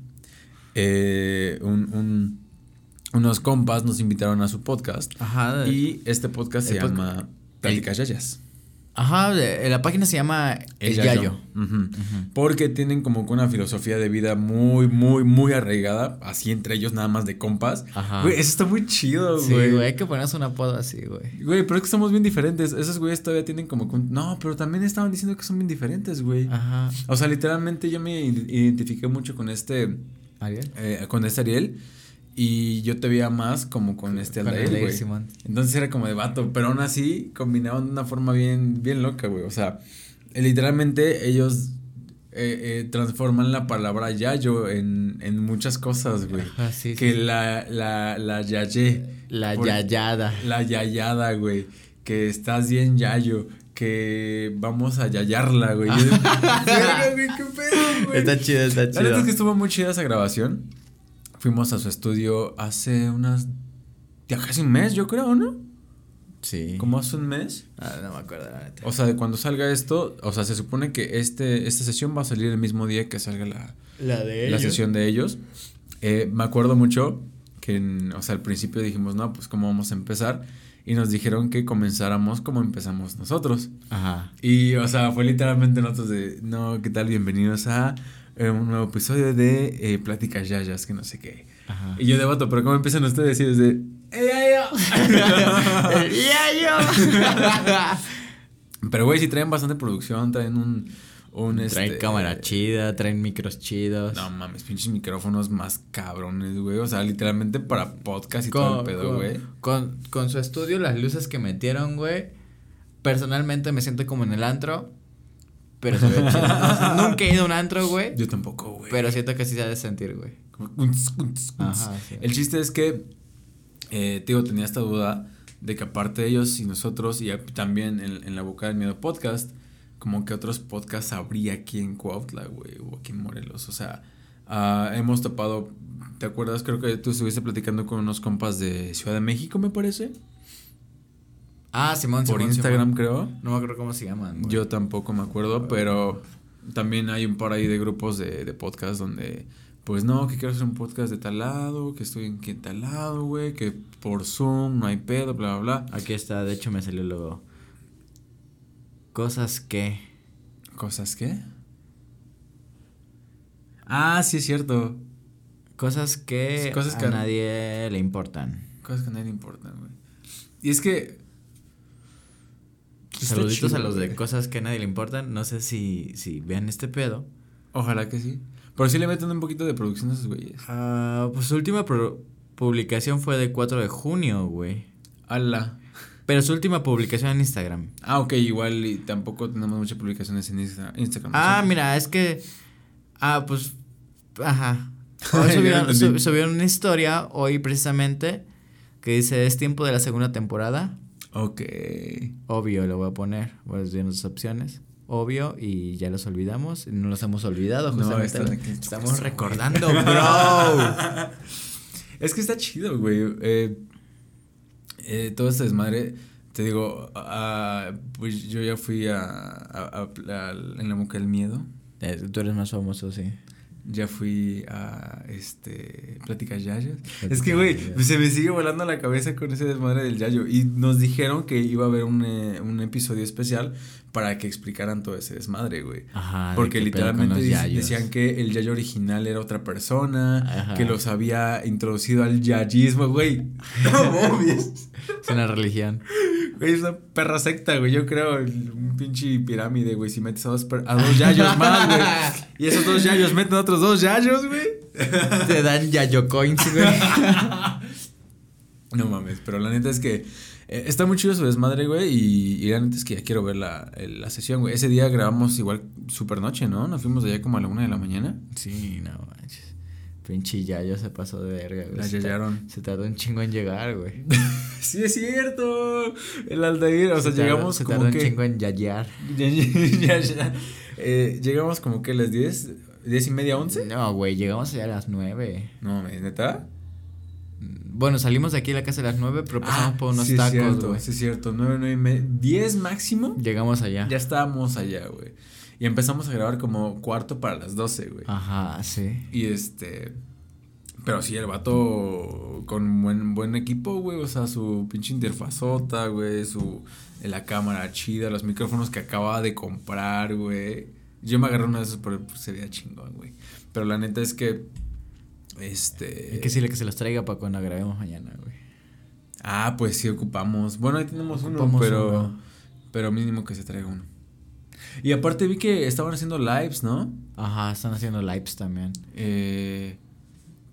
Speaker 2: Eh, un, un, unos compas nos invitaron a su podcast. Ajá. Y este podcast se llama Pláticas Yayas.
Speaker 1: Ajá, la página se llama El, Yayo.
Speaker 2: Porque tienen como una filosofía de vida muy, muy, muy arraigada. Así entre ellos, nada más de compas. Ajá. Güey, eso está muy chido, güey.
Speaker 1: Sí, güey, hay que ponerse un apodo así, güey.
Speaker 2: Güey, pero es que somos bien diferentes. Esos güeyes todavía tienen como. No, pero también estaban diciendo que son bien diferentes, güey. Ajá. O sea, literalmente yo me identifiqué mucho con este.
Speaker 1: ¿Ariel?
Speaker 2: Eh, con este Ariel. Y yo te veía más como con este Aldair, güey. Entonces era como de vato, pero aún así combinaban de una forma bien, bien loca, güey. O sea, literalmente ellos eh, eh, transforman la palabra yayo en, en muchas cosas, güey. sí, que la, la, la yaye.
Speaker 1: La yayada.
Speaker 2: La yayada, güey. Que estás bien yayo. Que vamos a yayarla, güey. (laughs)
Speaker 1: qué pedo, güey. Está chido, está chido. La
Speaker 2: verdad es que estuvo muy chida esa grabación. Fuimos a su estudio hace unas. Ya casi un mes, yo creo, ¿no?
Speaker 1: Sí.
Speaker 2: ¿Cómo hace un mes?
Speaker 1: Ah, no me acuerdo.
Speaker 2: O sea, de cuando salga esto, o sea, se supone que este, esta sesión va a salir el mismo día que salga la,
Speaker 1: la, de
Speaker 2: la sesión de ellos. Eh, me acuerdo mucho que, o sea, al principio dijimos, no, pues cómo vamos a empezar. Y nos dijeron que comenzáramos como empezamos nosotros. Ajá. Y, o sea, fue literalmente nosotros de, no, ¿qué tal? Bienvenidos a un nuevo episodio de eh, Pláticas Yayas, que no sé qué. Ajá. Y yo debato, pero ¿cómo empiezan ustedes? Y desde... (laughs) (laughs) (laughs) pero, güey, si traen bastante producción, traen un... un
Speaker 1: traen
Speaker 2: este,
Speaker 1: cámara chida, traen micros chidos.
Speaker 2: No mames, pinches micrófonos más cabrones, güey. O sea, literalmente para podcast y todo el pedo, güey.
Speaker 1: Con, con su estudio, las luces que metieron, güey. Personalmente me siento como en el antro pero se ve chido. No, (laughs) nunca he ido a un antro, güey.
Speaker 2: Yo tampoco, güey.
Speaker 1: Pero siento que sí se ha de sentir, güey.
Speaker 2: Ajá, El chiste es que, eh, te digo, tenía esta duda de que aparte de ellos y nosotros, y también en, en la Boca del Miedo podcast, como que otros podcasts habría aquí en Cuautla, güey, o aquí en Morelos. O sea, uh, hemos topado, ¿te acuerdas? Creo que tú estuviste platicando con unos compas de Ciudad de México, me parece.
Speaker 1: Ah, Simón,
Speaker 2: Por Instagram, creo.
Speaker 1: No me acuerdo cómo se llaman.
Speaker 2: Güey. Yo tampoco me acuerdo, pero también hay un par ahí de grupos de, de podcast donde, pues no, que quiero hacer un podcast de tal lado, que estoy en qué tal lado, güey, que por Zoom no hay pedo, bla, bla, bla.
Speaker 1: Aquí está, de hecho me salió luego. Cosas que.
Speaker 2: ¿Cosas que? Ah, sí es cierto.
Speaker 1: Cosas que,
Speaker 2: Cosas que
Speaker 1: a nadie le importan.
Speaker 2: Cosas que a nadie le importan, güey. Y es que
Speaker 1: Saluditos chido, a los de cosas que a nadie le importan. No sé si, si vean este pedo.
Speaker 2: Ojalá que sí. Pero sí le meten un poquito de producción a esos güeyes.
Speaker 1: Uh, pues su última publicación fue de 4 de junio, güey.
Speaker 2: Ala.
Speaker 1: Pero su última publicación en Instagram.
Speaker 2: Ah, ok, igual y tampoco tenemos muchas publicaciones en Instagram.
Speaker 1: Ah, ¿sí? mira, es que. Ah, pues. Ajá. (laughs) Hoy subieron, sub, subieron una historia hoy precisamente que dice: Es tiempo de la segunda temporada.
Speaker 2: Ok.
Speaker 1: Obvio, lo voy a poner. Voy a decir nuestras opciones. Obvio, y ya los olvidamos. No los hemos olvidado, justamente. No, estamos recordando, (laughs) bro.
Speaker 2: es que está chido, güey. Eh, eh, todo este desmadre. Te digo, uh, pues yo ya fui a, a, a, a en la boca del miedo.
Speaker 1: Eh, tú eres más famoso, sí.
Speaker 2: Ya fui a este Pláticas Yayos. Es que, güey, se me sigue volando la cabeza con ese desmadre del Yayo. Y nos dijeron que iba a haber un, eh, un episodio especial para que explicaran todo ese desmadre, güey.
Speaker 1: Ajá.
Speaker 2: Porque literalmente decían que el Yayo original era otra persona, Ajá. que los había introducido al yayismo, güey. (laughs) No
Speaker 1: es una religión.
Speaker 2: Güey, es una perra secta, güey. Yo creo un pinche pirámide, güey. Si metes a dos, a dos yayos (laughs) más, güey. Y esos dos yayos meten a otros dos yayos, güey. (laughs)
Speaker 1: Te dan yayo coins, güey. (laughs)
Speaker 2: no mames, pero la neta es que eh, está muy chido su desmadre, güey. Y, y, la neta es que ya quiero ver la, la sesión, güey. Ese día grabamos igual super noche, ¿no? Nos fuimos allá como a la una de la mañana.
Speaker 1: Sí, no manches. Pinche yayo se pasó de verga, güey.
Speaker 2: La yayaron.
Speaker 1: Se tardó un chingo en llegar, güey.
Speaker 2: Sí, es cierto. El Aldair, o sea,
Speaker 1: se
Speaker 2: llegamos como
Speaker 1: se tardó
Speaker 2: que...
Speaker 1: un chingo en yayar. (laughs)
Speaker 2: eh, llegamos como que a las 10, 10 y media, 11.
Speaker 1: No, güey, llegamos allá a las 9.
Speaker 2: No, ¿neta?
Speaker 1: Bueno, salimos de aquí a la casa a las 9, pero pasamos
Speaker 2: ah,
Speaker 1: por unos
Speaker 2: sí
Speaker 1: tacos,
Speaker 2: güey. Sí, es cierto, 9, 9 y media. 10 máximo.
Speaker 1: Llegamos allá.
Speaker 2: Ya estábamos allá, güey. Y empezamos a grabar como cuarto para las 12, güey.
Speaker 1: Ajá, sí.
Speaker 2: Y este. Pero sí, el vato con buen, buen equipo, güey. O sea, su pinche interfazota, güey. Su. La cámara chida, los micrófonos que acababa de comprar, güey. Yo me agarré uno de esos, pero pues, se veía chingón, güey. Pero la neta es que. Este.
Speaker 1: Hay que decirle que se los traiga para cuando grabemos mañana, güey.
Speaker 2: Ah, pues sí ocupamos. Bueno, ahí tenemos uno, pero. Uno. Pero mínimo que se traiga uno. Y aparte vi que estaban haciendo lives, ¿no?
Speaker 1: Ajá, están haciendo lives también.
Speaker 2: Eh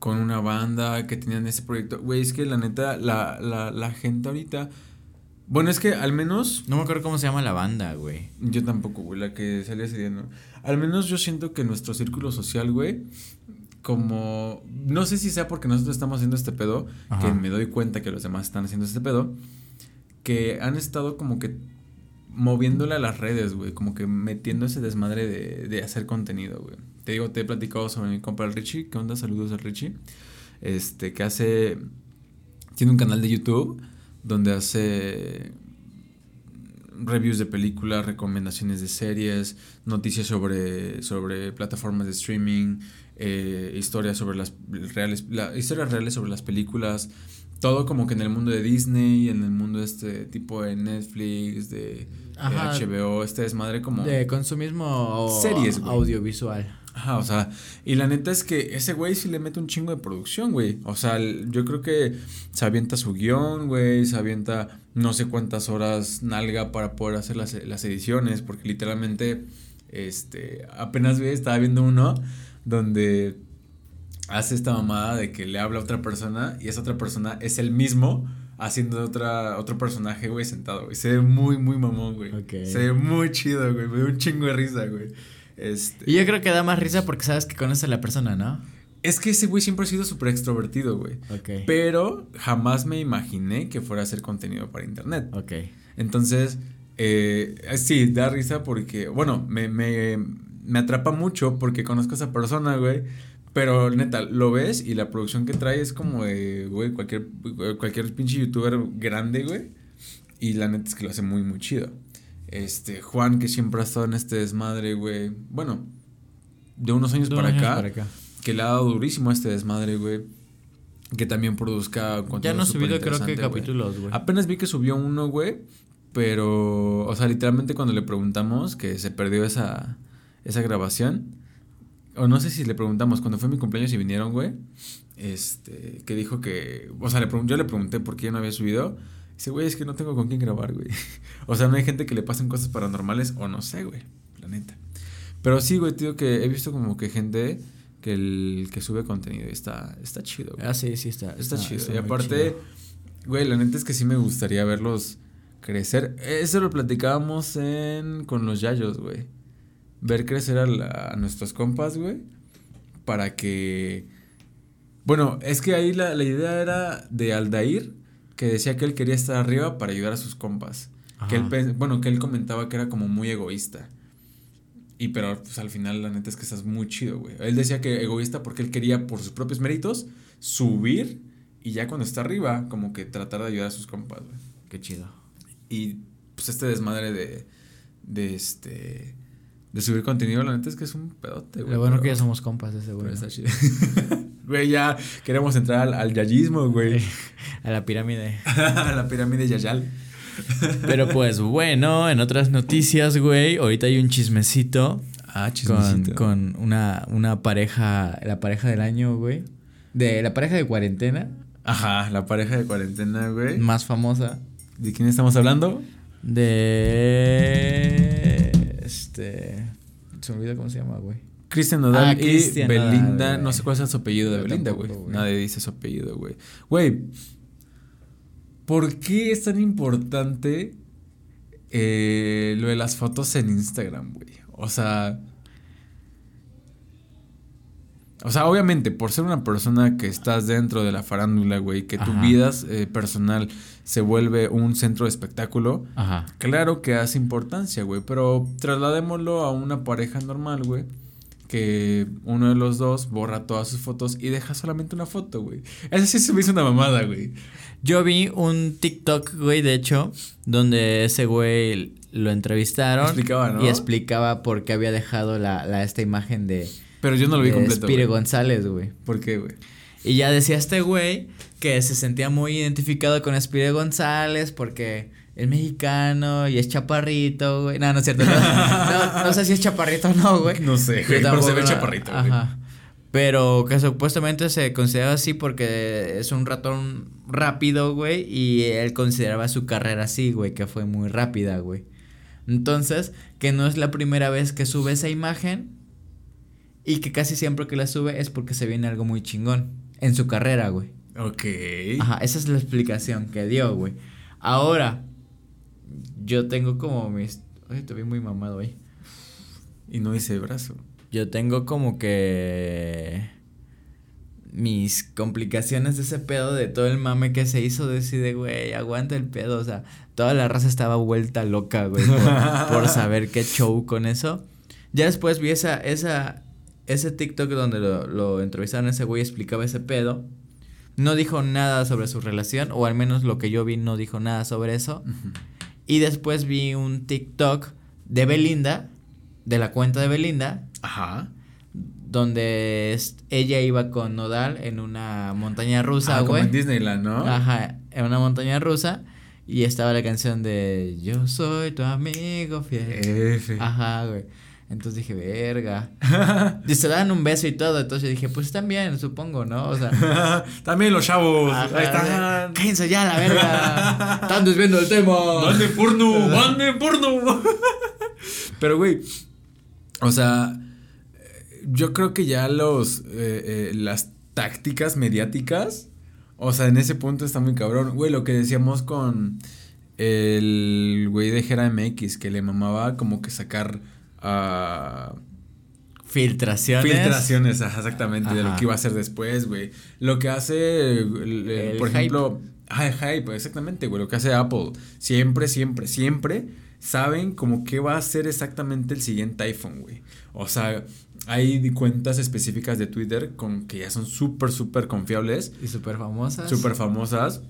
Speaker 2: con una banda que tenían ese proyecto. Güey, es que la neta, la, la, la gente ahorita. Bueno, es que al menos.
Speaker 1: No me acuerdo cómo se llama la banda, güey.
Speaker 2: Yo tampoco, güey, la que salía ese día, ¿no? Al menos yo siento que nuestro círculo social, güey, como. No sé si sea porque nosotros estamos haciendo este pedo, Ajá. que me doy cuenta que los demás están haciendo este pedo, que han estado como que moviéndole a las redes, güey, como que metiendo ese desmadre de, de hacer contenido, güey. Te digo, te he platicado sobre mi compa el Richie. ¿Qué onda? Saludos al Richie. Este, que hace. Tiene un canal de YouTube donde hace reviews de películas, recomendaciones de series, noticias sobre, sobre plataformas de streaming, eh, historias sobre las reales, la, historias reales sobre las películas, todo como que en el mundo de Disney, en el mundo de este tipo de Netflix, de,
Speaker 1: Ajá,
Speaker 2: de HBO, este desmadre como...
Speaker 1: De consumismo
Speaker 2: series, güey.
Speaker 1: audiovisual.
Speaker 2: Ajá, o sea, y la neta es que ese güey sí le mete un chingo de producción, güey. O sea, yo creo que se avienta su guion, güey, se avienta no sé cuántas horas nalga para poder hacer las, las ediciones, porque literalmente, este, apenas, güey, estaba viendo uno donde hace esta mamada de que le habla a otra persona y esa otra persona es el mismo haciendo otra, otro personaje, güey, sentado, güey. Se ve muy, muy mamón, güey. Se ve muy chido, güey. Me da un chingo de risa, güey. Este...
Speaker 1: Y yo creo que da más risa porque sabes que conoce a la persona, ¿no?
Speaker 2: Es que ese güey siempre ha sido súper extrovertido, güey. Ok. Pero jamás me imaginé que fuera a hacer contenido para internet. Ok. Entonces, eh, sí, da risa porque, bueno, me, me, me atrapa mucho porque conozco a esa persona, güey. Pero neta, lo ves y la producción que trae es como de, güey, cualquier, cualquier pinche youtuber grande, güey. Y la neta es que lo hace muy, muy chido. Este, Juan, que siempre ha estado en este desmadre, güey. Bueno, de unos años, para, acá, para acá. Que le ha dado durísimo a este desmadre, güey. Que también produzca
Speaker 1: contenido. Ya no ha subido, creo que capítulos, güey.
Speaker 2: Apenas vi que subió uno, güey. Pero, o sea, literalmente cuando le preguntamos que se perdió esa, esa grabación o no sé si le preguntamos, cuando fue mi cumpleaños y vinieron, güey, este, que dijo que, o sea, le yo le pregunté por qué no había subido. Dice, güey, es que no tengo con quién grabar, güey. (laughs) o sea, no hay gente que le pasen cosas paranormales o no sé, güey, la neta. Pero sí, güey, tío, que he visto como que gente que el que sube contenido y está, está chido,
Speaker 1: güey. Ah, sí, sí, está.
Speaker 2: Está, chido. y aparte, güey, la neta es que sí me gustaría verlos crecer. Eso lo platicábamos en, con los Yayos, güey ver crecer a, nuestros compas, güey, para que... Bueno, es que ahí la, idea era de Aldair, que decía que él quería estar arriba para ayudar a sus compas. Que él, bueno, que él comentaba que era como muy egoísta. Y pero pues al final la neta es que estás muy chido, güey. Él decía que egoísta porque él quería por sus propios méritos subir y ya cuando está arriba como que tratar de ayudar a sus compas, güey.
Speaker 1: Qué chido.
Speaker 2: Y pues este desmadre de de este de subir contenido, la neta es que es un pedote,
Speaker 1: güey. Lo bueno que ya somos compas de ese güey. Está chido. (laughs)
Speaker 2: güey, ya queremos entrar al, al yayismo, güey. (laughs)
Speaker 1: A la pirámide. (laughs)
Speaker 2: a la pirámide yayal. (laughs)
Speaker 1: Pero pues bueno, en otras noticias, güey, ahorita hay un chismecito.
Speaker 2: Ah, chismecito.
Speaker 1: Con, con una, una pareja, la pareja del año, güey. De la pareja de cuarentena.
Speaker 2: Ajá, la pareja de cuarentena, güey.
Speaker 1: Más famosa.
Speaker 2: ¿De quién estamos hablando?
Speaker 1: De este. Se me olvida cómo se llama, güey.
Speaker 2: Cristian Nodal ah, y Belinda. no sé cuál es su apellido de Belinda, güey. Nadie dice su apellido, güey. Güey. ¿Por qué es tan importante eh, lo de las fotos en Instagram, güey? O sea. O sea, obviamente, por ser una persona que estás dentro de la farándula, güey, que tu vida eh, personal se vuelve un centro de espectáculo, Ajá. claro que hace importancia, güey, pero trasladémoslo a una pareja normal, güey, que uno de los dos borra todas sus fotos y deja solamente una foto, güey. Eso sí se me hizo una mamada, güey.
Speaker 1: Yo vi un TikTok, güey, de hecho, donde ese güey lo entrevistaron explicaba, ¿no? y explicaba por qué había dejado la, la esta imagen de
Speaker 2: pero yo no lo vi completo.
Speaker 1: Spire González, güey.
Speaker 2: ¿Por qué, güey?
Speaker 1: Y ya decía este güey que se sentía muy identificado con Spire González porque es mexicano y es chaparrito, güey. No, no es cierto. No, sé si es chaparrito o no, güey.
Speaker 2: No sé, güey, pero se ve chaparrito, güey. Ajá.
Speaker 1: Pero que supuestamente se considera así porque es un ratón rápido, güey. Y él consideraba su carrera así, güey, que fue muy rápida, güey. Entonces, que no es la primera vez que sube esa imagen y que casi siempre que la sube es porque se viene algo muy chingón en su carrera, güey.
Speaker 2: Ok.
Speaker 1: Ajá, esa es la explicación que dio, güey. Ahora, yo tengo como mis... Ay, te vi muy mamado ahí.
Speaker 2: Y no hice brazo.
Speaker 1: Yo tengo como que mis complicaciones de ese pedo de todo el mame que se hizo decide, güey, aguanta el pedo, o sea, toda la raza estaba vuelta loca, güey, por, (laughs) por, saber qué show con eso. Ya después vi esa, esa, ese TikTok donde lo, lo entrevistaron ese güey explicaba ese pedo. No dijo nada sobre su relación, o al menos lo que yo vi no dijo nada sobre eso. Y después vi un TikTok de Belinda, de la cuenta de Belinda.
Speaker 2: Ajá.
Speaker 1: Donde ella iba con Nodal en una montaña rusa, ah, güey.
Speaker 2: en Disneyland, ¿no?
Speaker 1: Ajá, en una montaña rusa. Y estaba la canción de Yo soy tu amigo fiel. Ajá, güey. Entonces dije, verga. (laughs) y se dan un beso y todo. Entonces dije, pues están bien, supongo, ¿no? O sea. (laughs)
Speaker 2: También los chavos. ahí están.
Speaker 1: Cállense ya, la verga. (laughs) están desviando el tema.
Speaker 2: Mande porno, mande porno. Pero, güey. O sea. Yo creo que ya los. Eh, eh, las tácticas mediáticas. O sea, en ese punto está muy cabrón. Güey, lo que decíamos con el güey de Jera MX, que le mamaba como que sacar a...
Speaker 1: Filtraciones.
Speaker 2: Filtraciones, exactamente, de lo que iba a hacer después, güey. Lo que hace, por ejemplo, hype. hype, exactamente, güey. Lo que hace Apple. Siempre, siempre, siempre saben como qué va a ser exactamente el siguiente iPhone, güey. O sea, hay cuentas específicas de Twitter con que ya son súper, súper confiables.
Speaker 1: Y súper famosas.
Speaker 2: Súper famosas.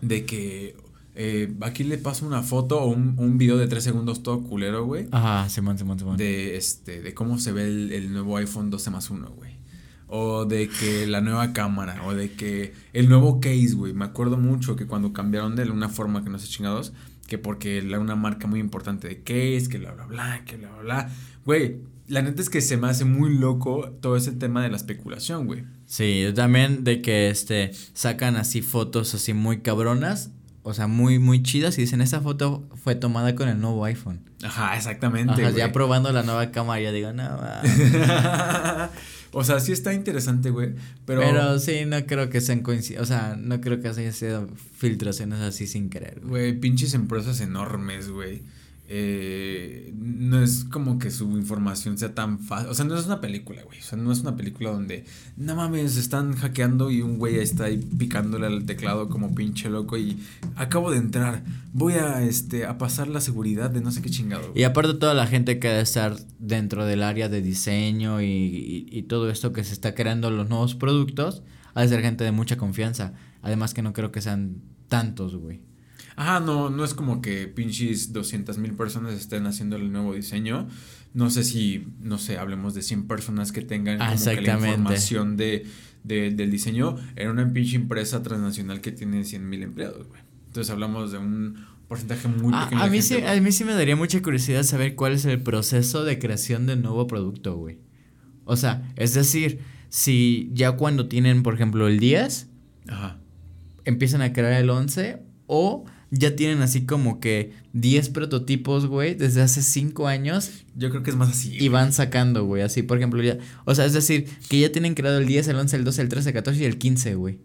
Speaker 2: De que eh, aquí le paso una foto o un, un, video de tres segundos todo culero, güey.
Speaker 1: Ajá, Simón, Simón, Simón.
Speaker 2: De, este, de cómo se ve el, el nuevo iPhone 12 más 1, güey. O de que la nueva cámara, o de que el nuevo case, güey. Me acuerdo mucho que cuando cambiaron de una forma que no sé chingados, que porque era una marca muy importante de case, que bla, bla, bla, que bla, bla, bla. Güey, la neta es que se me hace muy loco todo ese tema de la especulación, güey.
Speaker 1: Sí, también de que este sacan así fotos así muy cabronas, o sea, muy muy chidas y dicen, "Esa foto fue tomada con el nuevo iPhone."
Speaker 2: Ajá, exactamente,
Speaker 1: Ajá, ya probando la nueva cámara, ya digo, "No, (laughs)
Speaker 2: O sea, sí está interesante, güey, pero
Speaker 1: Pero sí, no creo que sean coincidencias, o sea, no creo que haya sido filtraciones así sin querer.
Speaker 2: Güey, pinches empresas enormes, güey eh, no es como que su información sea tan fácil. O sea, no es una película, güey. O sea, no es una película donde, no mames, están hackeando y un güey está ahí picándole al teclado como pinche loco y acabo de entrar. Voy a, este, a pasar la seguridad de no sé qué chingado.
Speaker 1: Y aparte toda la gente que debe estar dentro del área de diseño y, y todo esto que se está creando los nuevos productos, ha de ser gente de mucha confianza. Además que no creo que sean tantos, güey.
Speaker 2: Ajá, no, no es como que pinches 200 mil personas estén haciendo el nuevo diseño. No sé si, no sé, hablemos de 100 personas que tengan como que la información de, de, del diseño. Era una pinche empresa transnacional que tiene 100 mil empleados, güey. Entonces hablamos de un porcentaje muy
Speaker 1: ah, pequeño. A, mí sí, a mí sí me daría mucha curiosidad saber cuál es el proceso de creación del nuevo producto, güey. O sea, es decir, si ya cuando tienen, por ejemplo, el 10, Ajá. empiezan a crear el 11 o ya tienen así como que 10 prototipos, güey, desde hace 5 años.
Speaker 2: Yo creo que es más así.
Speaker 1: Y van sacando, güey, así, por ejemplo, ya. O sea, es decir, que ya tienen creado el 10, el 11, el 12, el 13, el 14 y el 15, güey.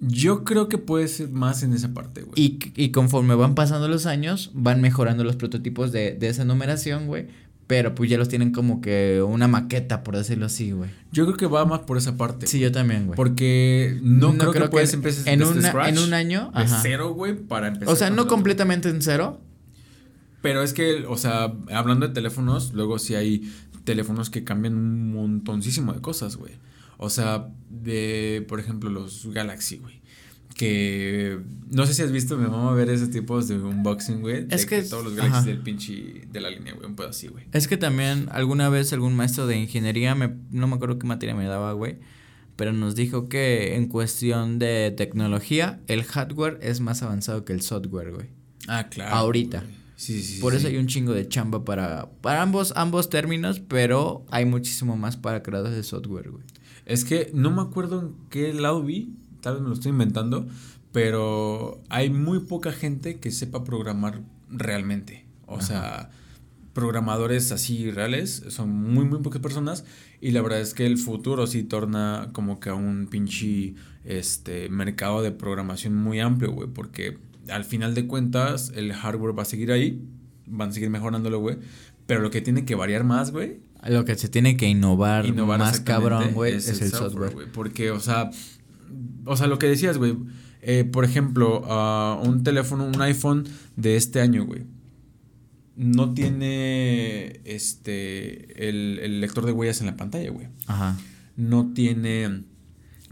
Speaker 2: Yo creo que puede ser más en esa parte, güey.
Speaker 1: Y, y conforme van pasando los años, van mejorando los prototipos de, de esa numeración, güey, pero pues ya los tienen como que una maqueta, por decirlo así, güey.
Speaker 2: Yo creo que va más por esa parte.
Speaker 1: Sí, yo también, güey.
Speaker 2: Porque no, creo, que, puedes empezar
Speaker 1: en, en un año.
Speaker 2: De cero, güey, para empezar.
Speaker 1: O sea, no completamente en cero.
Speaker 2: Pero es que, o sea, hablando de teléfonos, luego sí hay teléfonos que cambian un montoncísimo de cosas, güey. O sea, de, por ejemplo, los Galaxy, güey que no sé si has visto, me a ver esos tipos de unboxing, güey. Es que, todos los Galaxy del pinche de la línea, güey, un pedo así, güey.
Speaker 1: Es que también alguna vez algún maestro de ingeniería, me, no me acuerdo qué materia me daba, güey, pero nos dijo que en cuestión de tecnología, el hardware es más avanzado que el software, güey.
Speaker 2: Ah, claro.
Speaker 1: Ahorita.
Speaker 2: Sí, sí,
Speaker 1: Por
Speaker 2: sí.
Speaker 1: eso hay un chingo de chamba para, para ambos, ambos términos, pero hay muchísimo más para creadores de software, güey.
Speaker 2: Es que no me acuerdo en qué lado vi, tal vez me lo estoy inventando, pero hay muy poca gente que sepa programar realmente. O sea, programadores así reales son muy, muy pocas personas y la verdad es que el futuro sí torna como que a un pinche este, mercado de programación muy amplio, güey, porque al final de cuentas el hardware va a seguir ahí, van a seguir mejorándolo, güey, pero lo que tiene que variar más, güey.
Speaker 1: Lo que se tiene que innovar, más cabrón, güey, es, el software.
Speaker 2: software. Porque, o sea, o sea, lo que decías, güey. Eh, por ejemplo, uh, un teléfono, un iPhone de este año, güey. No tiene este el, el, lector de huellas en la pantalla, güey.
Speaker 1: Ajá.
Speaker 2: No tiene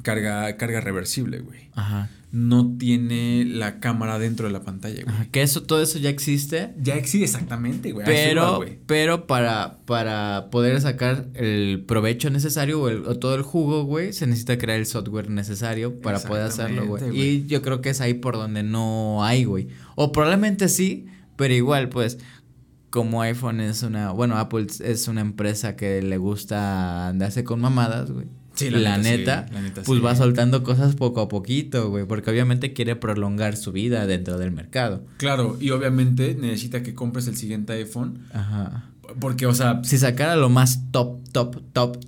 Speaker 2: carga, carga reversible, güey.
Speaker 1: Ajá
Speaker 2: no tiene la cámara dentro de la pantalla, güey.
Speaker 1: que eso, todo eso ya existe.
Speaker 2: Ya existe exactamente, güey.
Speaker 1: Pero, pero para, para poder sacar el provecho necesario o, el, o, todo el jugo, güey, se necesita crear el software necesario para poder hacerlo, güey. Y yo creo que es ahí por donde no hay, güey. O probablemente sí, pero igual, pues, como iPhone es una, bueno, Apple es una empresa que le gusta andarse con mamadas, güey
Speaker 2: Sí,
Speaker 1: la, neta, pues va soltando cosas poco a poquito, güey, porque obviamente quiere prolongar su vida dentro del mercado.
Speaker 2: Claro, y obviamente necesita que compres el siguiente iPhone.
Speaker 1: Ajá.
Speaker 2: Porque, o sea...
Speaker 1: Si sacara lo más top, top, top,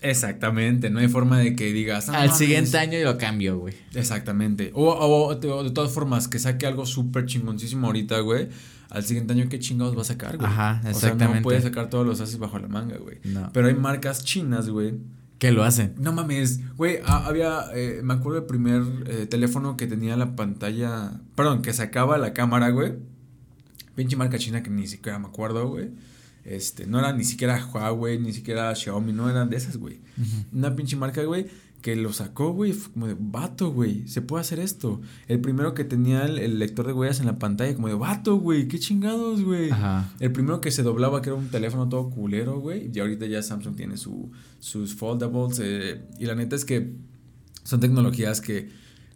Speaker 2: Exactamente, no hay forma de que digas.
Speaker 1: Al siguiente año lo cambio, güey.
Speaker 2: Exactamente. O, o, de todas formas, que saque algo súper chingoncísimo ahorita, güey. Al siguiente año, ¿qué chingados va a sacar, güey? Ajá, exactamente. O sea, no puede sacar todos los ases bajo la manga, güey. No. Pero hay marcas chinas, güey.
Speaker 1: Que lo hacen.
Speaker 2: No mames, güey, había, eh, me acuerdo del primer eh, teléfono que tenía la pantalla, perdón, que sacaba la cámara, güey. Pinche marca china que ni siquiera me acuerdo, güey. Este, no era ni siquiera Huawei, ni siquiera Xiaomi, no eran de esas, güey. Una pinche marca, güey, que lo sacó, güey, como de vato, güey, se puede hacer esto. El primero que tenía el, lector de huellas en la pantalla, como de vato, güey, qué chingados, güey. El primero que se doblaba, que era un teléfono todo culero, güey. Y ahorita ya Samsung tiene su, sus foldables. Eh, y la neta es que son tecnologías que,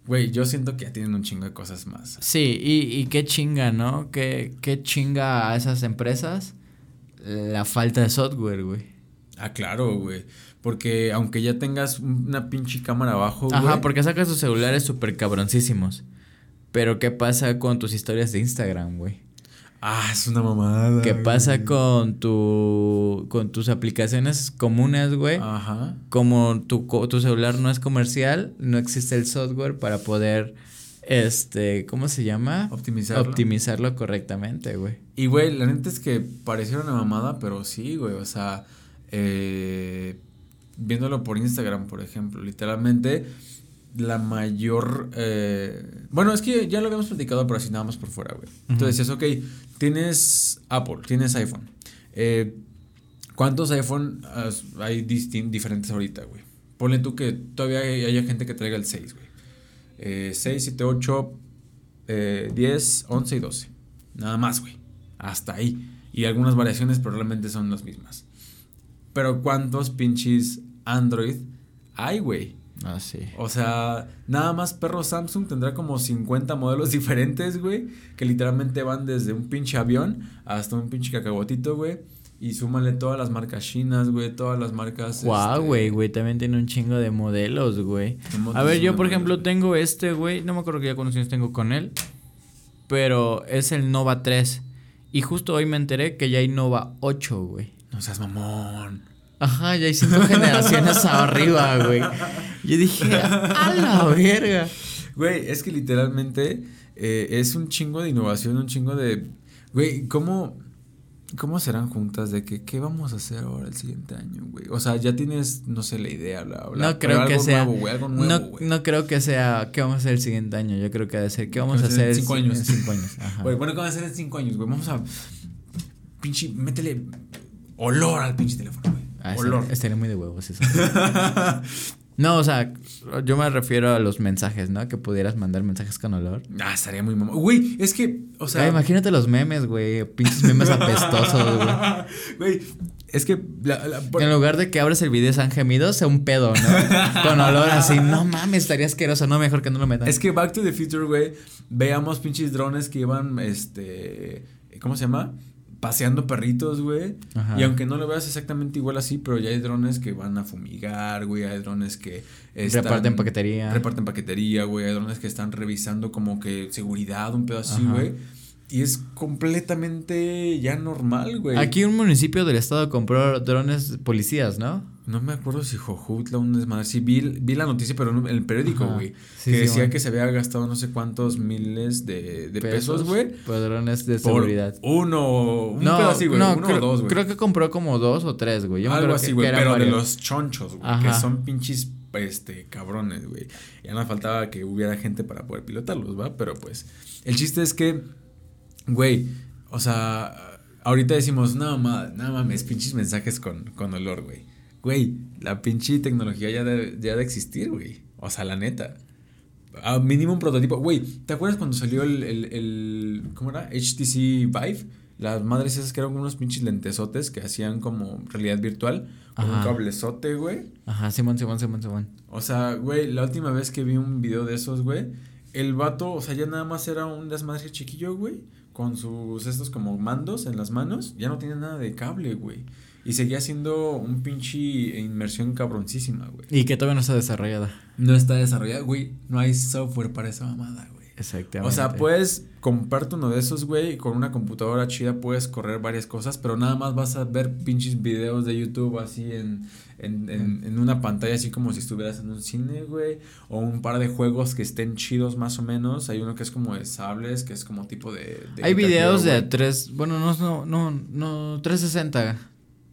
Speaker 2: güey, yo siento que ya tienen un chingo de cosas más.
Speaker 1: Sí, y, y qué chinga, ¿no? Qué, qué chinga a esas empresas la falta de software, güey.
Speaker 2: Ah, claro, güey. Porque aunque ya tengas una pinche cámara abajo,
Speaker 1: güey. Ajá, porque sacas tus celulares súper cabroncísimos. Pero ¿qué pasa con tus historias de Instagram, güey?
Speaker 2: Ah, es una mamada.
Speaker 1: ¿Qué pasa con tu con tus aplicaciones comunes, güey? Ajá. Como tu, tu celular no es comercial, no existe el software para poder este, ¿cómo se llama? Optimizarlo. Optimizarlo correctamente, güey.
Speaker 2: Y, güey, la neta es que pareciera una mamada, pero sí, güey, o sea, eh, viéndolo por Instagram, por ejemplo, literalmente la mayor... Eh, bueno, es que ya lo habíamos platicado, pero así nada más por fuera, güey. Entonces decías, ok, tienes Apple, tienes iPhone. Eh, ¿Cuántos iPhone hay diferentes ahorita, güey? Ponle tú que todavía haya gente que traiga el 6, güey. 6, 7, 8, 10, 11 y 12. Nada más, güey. Hasta ahí. Y algunas variaciones, pero realmente son las mismas. Pero ¿cuántos pinches Android hay, güey?
Speaker 1: Ah, sí.
Speaker 2: O sea, nada más perro Samsung tendrá como 50 modelos (laughs) diferentes, güey. Que literalmente van desde un pinche avión hasta un pinche cacahuatito, güey. Y súmale todas las marcas chinas, güey, todas las marcas.
Speaker 1: Guau, este, güey, también tiene un chingo de modelos, güey. A ver, yo por ejemplo tengo este, güey, no me acuerdo ya conocías tengo con él, pero es el Nova 3. Y justo hoy me enteré que ya hay Nova 8, güey.
Speaker 2: No seas mamón.
Speaker 1: Ajá, ya hay cinco generaciones (laughs) arriba, güey. Yo dije, a la verga.
Speaker 2: Güey, es que literalmente eh, es un chingo de innovación, un chingo de. Güey, ¿cómo.? ¿Cómo serán juntas de que qué vamos a hacer ahora el siguiente año, güey? O sea, ya tienes, no sé, la idea, bla, bla.
Speaker 1: No creo que sea. Nuevo, güey, algo nuevo, no, no creo que sea qué vamos a hacer el siguiente año. Yo creo que debe ser qué vamos a hacer en cinco años. En cinco años.
Speaker 2: Ajá. Güey, bueno, ¿qué vamos a hacer en cinco años, güey? Vamos a. Pinche, métele olor al pinche teléfono, güey. Ah, olor.
Speaker 1: Estaría muy de huevos eso. (laughs) No, o sea, yo me refiero a los mensajes, ¿no? Que pudieras mandar mensajes con olor.
Speaker 2: Ah, estaría muy mamón. Güey, es que, o sea.
Speaker 1: imagínate los memes, güey. Pinches memes (laughs) apestosos, güey.
Speaker 2: Güey, es que.
Speaker 1: En lugar de que abres el video sean gemidos, sea un pedo, ¿no? (laughs) con olor así. No mames, estaría asqueroso. No, mejor que no lo metan.
Speaker 2: Es que Back to the Future, güey. Veamos pinches drones que iban, este. ¿Cómo se llama? Paseando perritos, güey. Y aunque no lo veas exactamente igual así, pero ya hay drones que van a fumigar, güey. Hay drones que
Speaker 1: reparten paquetería.
Speaker 2: Reparten paquetería, güey. Hay drones que están revisando como que seguridad, un pedo así, güey. Y es completamente ya normal, güey.
Speaker 1: Aquí un municipio del estado compró drones policías, ¿no?
Speaker 2: No me acuerdo si Jojutla, un desmadre. Sí, vi, vi la noticia, pero en el periódico, güey. que decía que se había gastado no sé cuántos miles de, de pesos, güey.
Speaker 1: Por drones de seguridad.
Speaker 2: uno, un no, así, güey. uno
Speaker 1: creo,
Speaker 2: o dos, güey.
Speaker 1: Creo que compró como dos o tres, güey.
Speaker 2: Algo así, güey. Pero de los chonchos, güey. Que son pinches, este, cabrones, güey. Ya no faltaba que hubiera gente para poder pilotarlos, ¿va? Pero pues, el chiste es que, güey, o sea, ahorita decimos, no, mames, no mames, pinches mensajes con, con olor, güey güey, la pinche tecnología ya debe, ya de existir, güey. O sea, la neta. A mínimo un prototipo. Güey, ¿te acuerdas cuando salió el, el, el, ¿Cómo era? HTC Vive. Las madres esas que eran unos pinches lentesotes que hacían como realidad virtual. Con un cablezote, güey.
Speaker 1: Ajá, Simón, Simón, Simón, Simón.
Speaker 2: O sea, güey, la última vez que vi un video de esos, güey. El vato, o sea, ya nada más era un desmadre chiquillo, güey. Con sus estos como mandos en las manos. Ya no tiene nada de cable, güey. Y seguía siendo un pinche inmersión cabroncísima, güey.
Speaker 1: Y que todavía no está desarrollada.
Speaker 2: No está desarrollada, güey. No hay software para esa mamada, güey.
Speaker 1: Exactamente.
Speaker 2: O sea, puedes comprarte uno de esos, güey, con una computadora chida puedes correr varias cosas, pero nada más vas a ver pinches videos de YouTube así en, en, en, en una pantalla, así como si estuvieras en un cine, güey, o un par de juegos que estén chidos más o menos. Hay uno que es como de sables, que es como tipo de... de
Speaker 1: Hay videos de
Speaker 2: güey.
Speaker 1: tres, bueno, no, no, no, no, 360.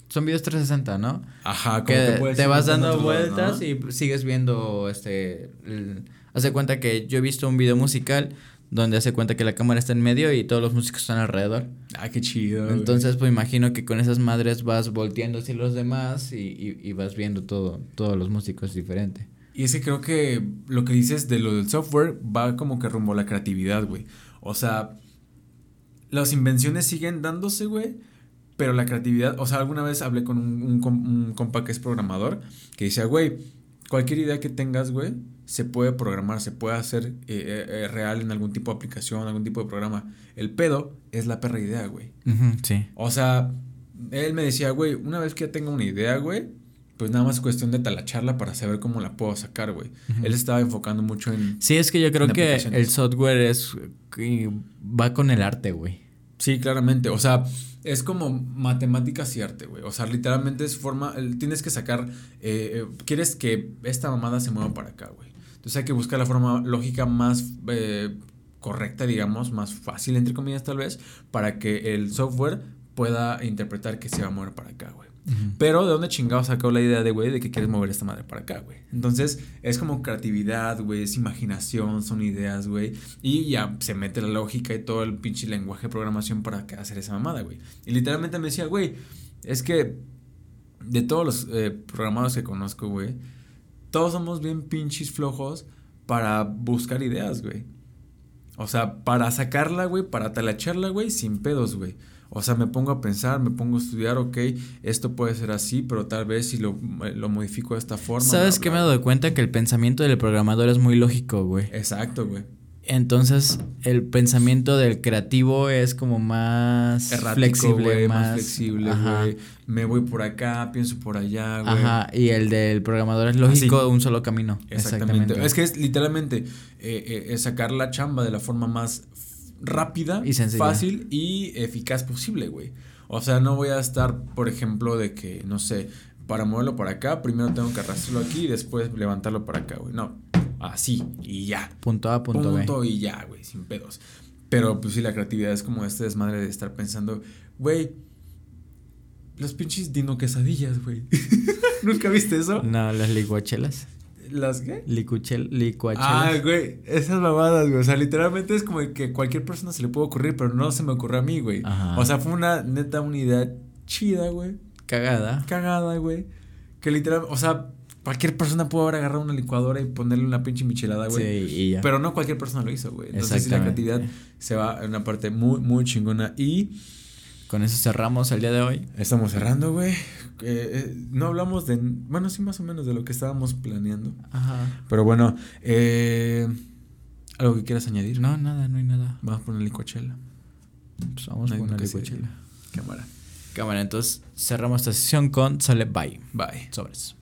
Speaker 1: Son videos 360, ¿no?
Speaker 2: Ajá, como
Speaker 1: que
Speaker 2: puedes
Speaker 1: te vas dando
Speaker 2: lados,
Speaker 1: vueltas
Speaker 2: ¿no?
Speaker 1: y sigues viendo este el- hace cuenta que yo he visto un video musical donde hace cuenta que la cámara está en medio y todos los músicos están alrededor.
Speaker 2: Ah, qué chido. güey.
Speaker 1: Entonces, pues imagino que con esas madres vas volteando hacia los demás y, y, y vas viendo todo, todos los músicos diferente.
Speaker 2: Y es que creo que lo que dices de lo del software va como que rumbo a la creatividad, güey. O sea, las invenciones siguen dándose, güey. Pero la creatividad, o sea, alguna vez hablé con un, un, com- un compa que es programador que decía, güey, cualquier idea que tengas, güey, se puede programar, se puede hacer eh, eh, eh, real en algún tipo de aplicación, algún tipo de programa. El pedo es la perra idea, güey.
Speaker 1: sí.
Speaker 2: O sea, él me decía, güey, una vez que ya tenga una idea, güey, pues nada más es cuestión de talacharla para saber cómo la puedo sacar, güey. Él estaba enfocando mucho en...
Speaker 1: Sí, es que yo creo que el software es va con el arte, güey.
Speaker 2: Sí, claramente. O sea, es como matemáticas y arte, güey. O sea, literalmente es forma... Tienes que sacar... eh, eh, quieres que esta mamada se mueva para acá, güey. Entonces hay que buscar la forma lógica más... eh, correcta, digamos, más fácil, entre comillas, tal vez, para que el software pueda interpretar que se va a mover para acá, güey. Pero ¿de dónde chingado sacó la idea de, güey, de que quieres mover esta madre para acá, güey? Entonces, es como creatividad, güey, es imaginación, son ideas, güey. Y ya se mete la lógica y todo el pinche lenguaje de programación para hacer esa mamada, güey. Y literalmente me decía, güey, es que de todos los eh, programados que conozco, güey, todos somos bien pinches flojos para buscar ideas, güey. O sea, para sacarla, güey, para talacharla, güey, sin pedos, güey. O sea, me pongo a pensar, me pongo a estudiar, ok, esto puede ser así, pero tal vez si lo, lo modifico de esta forma.
Speaker 1: ¿Sabes qué me dado cuenta? Que el pensamiento del programador es muy lógico, güey.
Speaker 2: Exacto, güey.
Speaker 1: Entonces, el pensamiento del creativo es como más
Speaker 2: Errático,
Speaker 1: flexible, más,
Speaker 2: más flexible, güey. Me voy por acá, pienso por allá, güey.
Speaker 1: Ajá, y el del programador es lógico,
Speaker 2: Así.
Speaker 1: un solo camino.
Speaker 2: Exactamente. Es que es literalmente eh, eh, sacar la chamba de la forma más rápida,
Speaker 1: Y
Speaker 2: fácil y eficaz posible, güey. O sea, no voy a estar, por ejemplo, de que, no sé, para moverlo para acá, primero tengo que arrastrarlo aquí y después levantarlo para acá, güey. No, así y ya.
Speaker 1: Punto A, punto,
Speaker 2: Punto
Speaker 1: B.
Speaker 2: y ya, güey, sin pedos. Pero pues sí, la creatividad es como este desmadre de estar pensando, güey, los pinches dino quesadillas, güey. (laughs) ¿Nunca viste eso?
Speaker 1: No, las licuachelas.
Speaker 2: ¿Las qué?
Speaker 1: Licuchel,
Speaker 2: Ah,
Speaker 1: licuachelas.
Speaker 2: güey, esas mamadas, güey. O sea, literalmente es como que cualquier persona se le puede ocurrir, pero no se me ocurrió a mí, güey.
Speaker 1: Ajá.
Speaker 2: O sea, fue una neta una idea chida, güey.
Speaker 1: Cagada.
Speaker 2: Cagada, güey. Que literal, o sea, cualquier persona pudo haber agarrado una licuadora y ponerle una pinche michelada,
Speaker 1: Sí,
Speaker 2: güey.
Speaker 1: y ya.
Speaker 2: Pero no cualquier persona lo hizo, güey. Entonces, sí, la creatividad se va en una parte muy, muy chingona. Y
Speaker 1: Con eso cerramos el día de hoy.
Speaker 2: estamos cerrando, güey. Eh, eh, no hablamos de. Bueno, sí, más o menos de lo que estábamos planeando.
Speaker 1: Ajá.
Speaker 2: Pero bueno, eh, ¿algo que quieras añadir?
Speaker 1: No, nada, no hay nada.
Speaker 2: Vamos por una licuachela.
Speaker 1: Pues vamos con una
Speaker 2: quesadilla.
Speaker 1: licuachela.
Speaker 2: Cámara.
Speaker 1: Cámara, entonces cerramos esta sesión con Sale Bye.
Speaker 2: Bye.
Speaker 1: Sobres.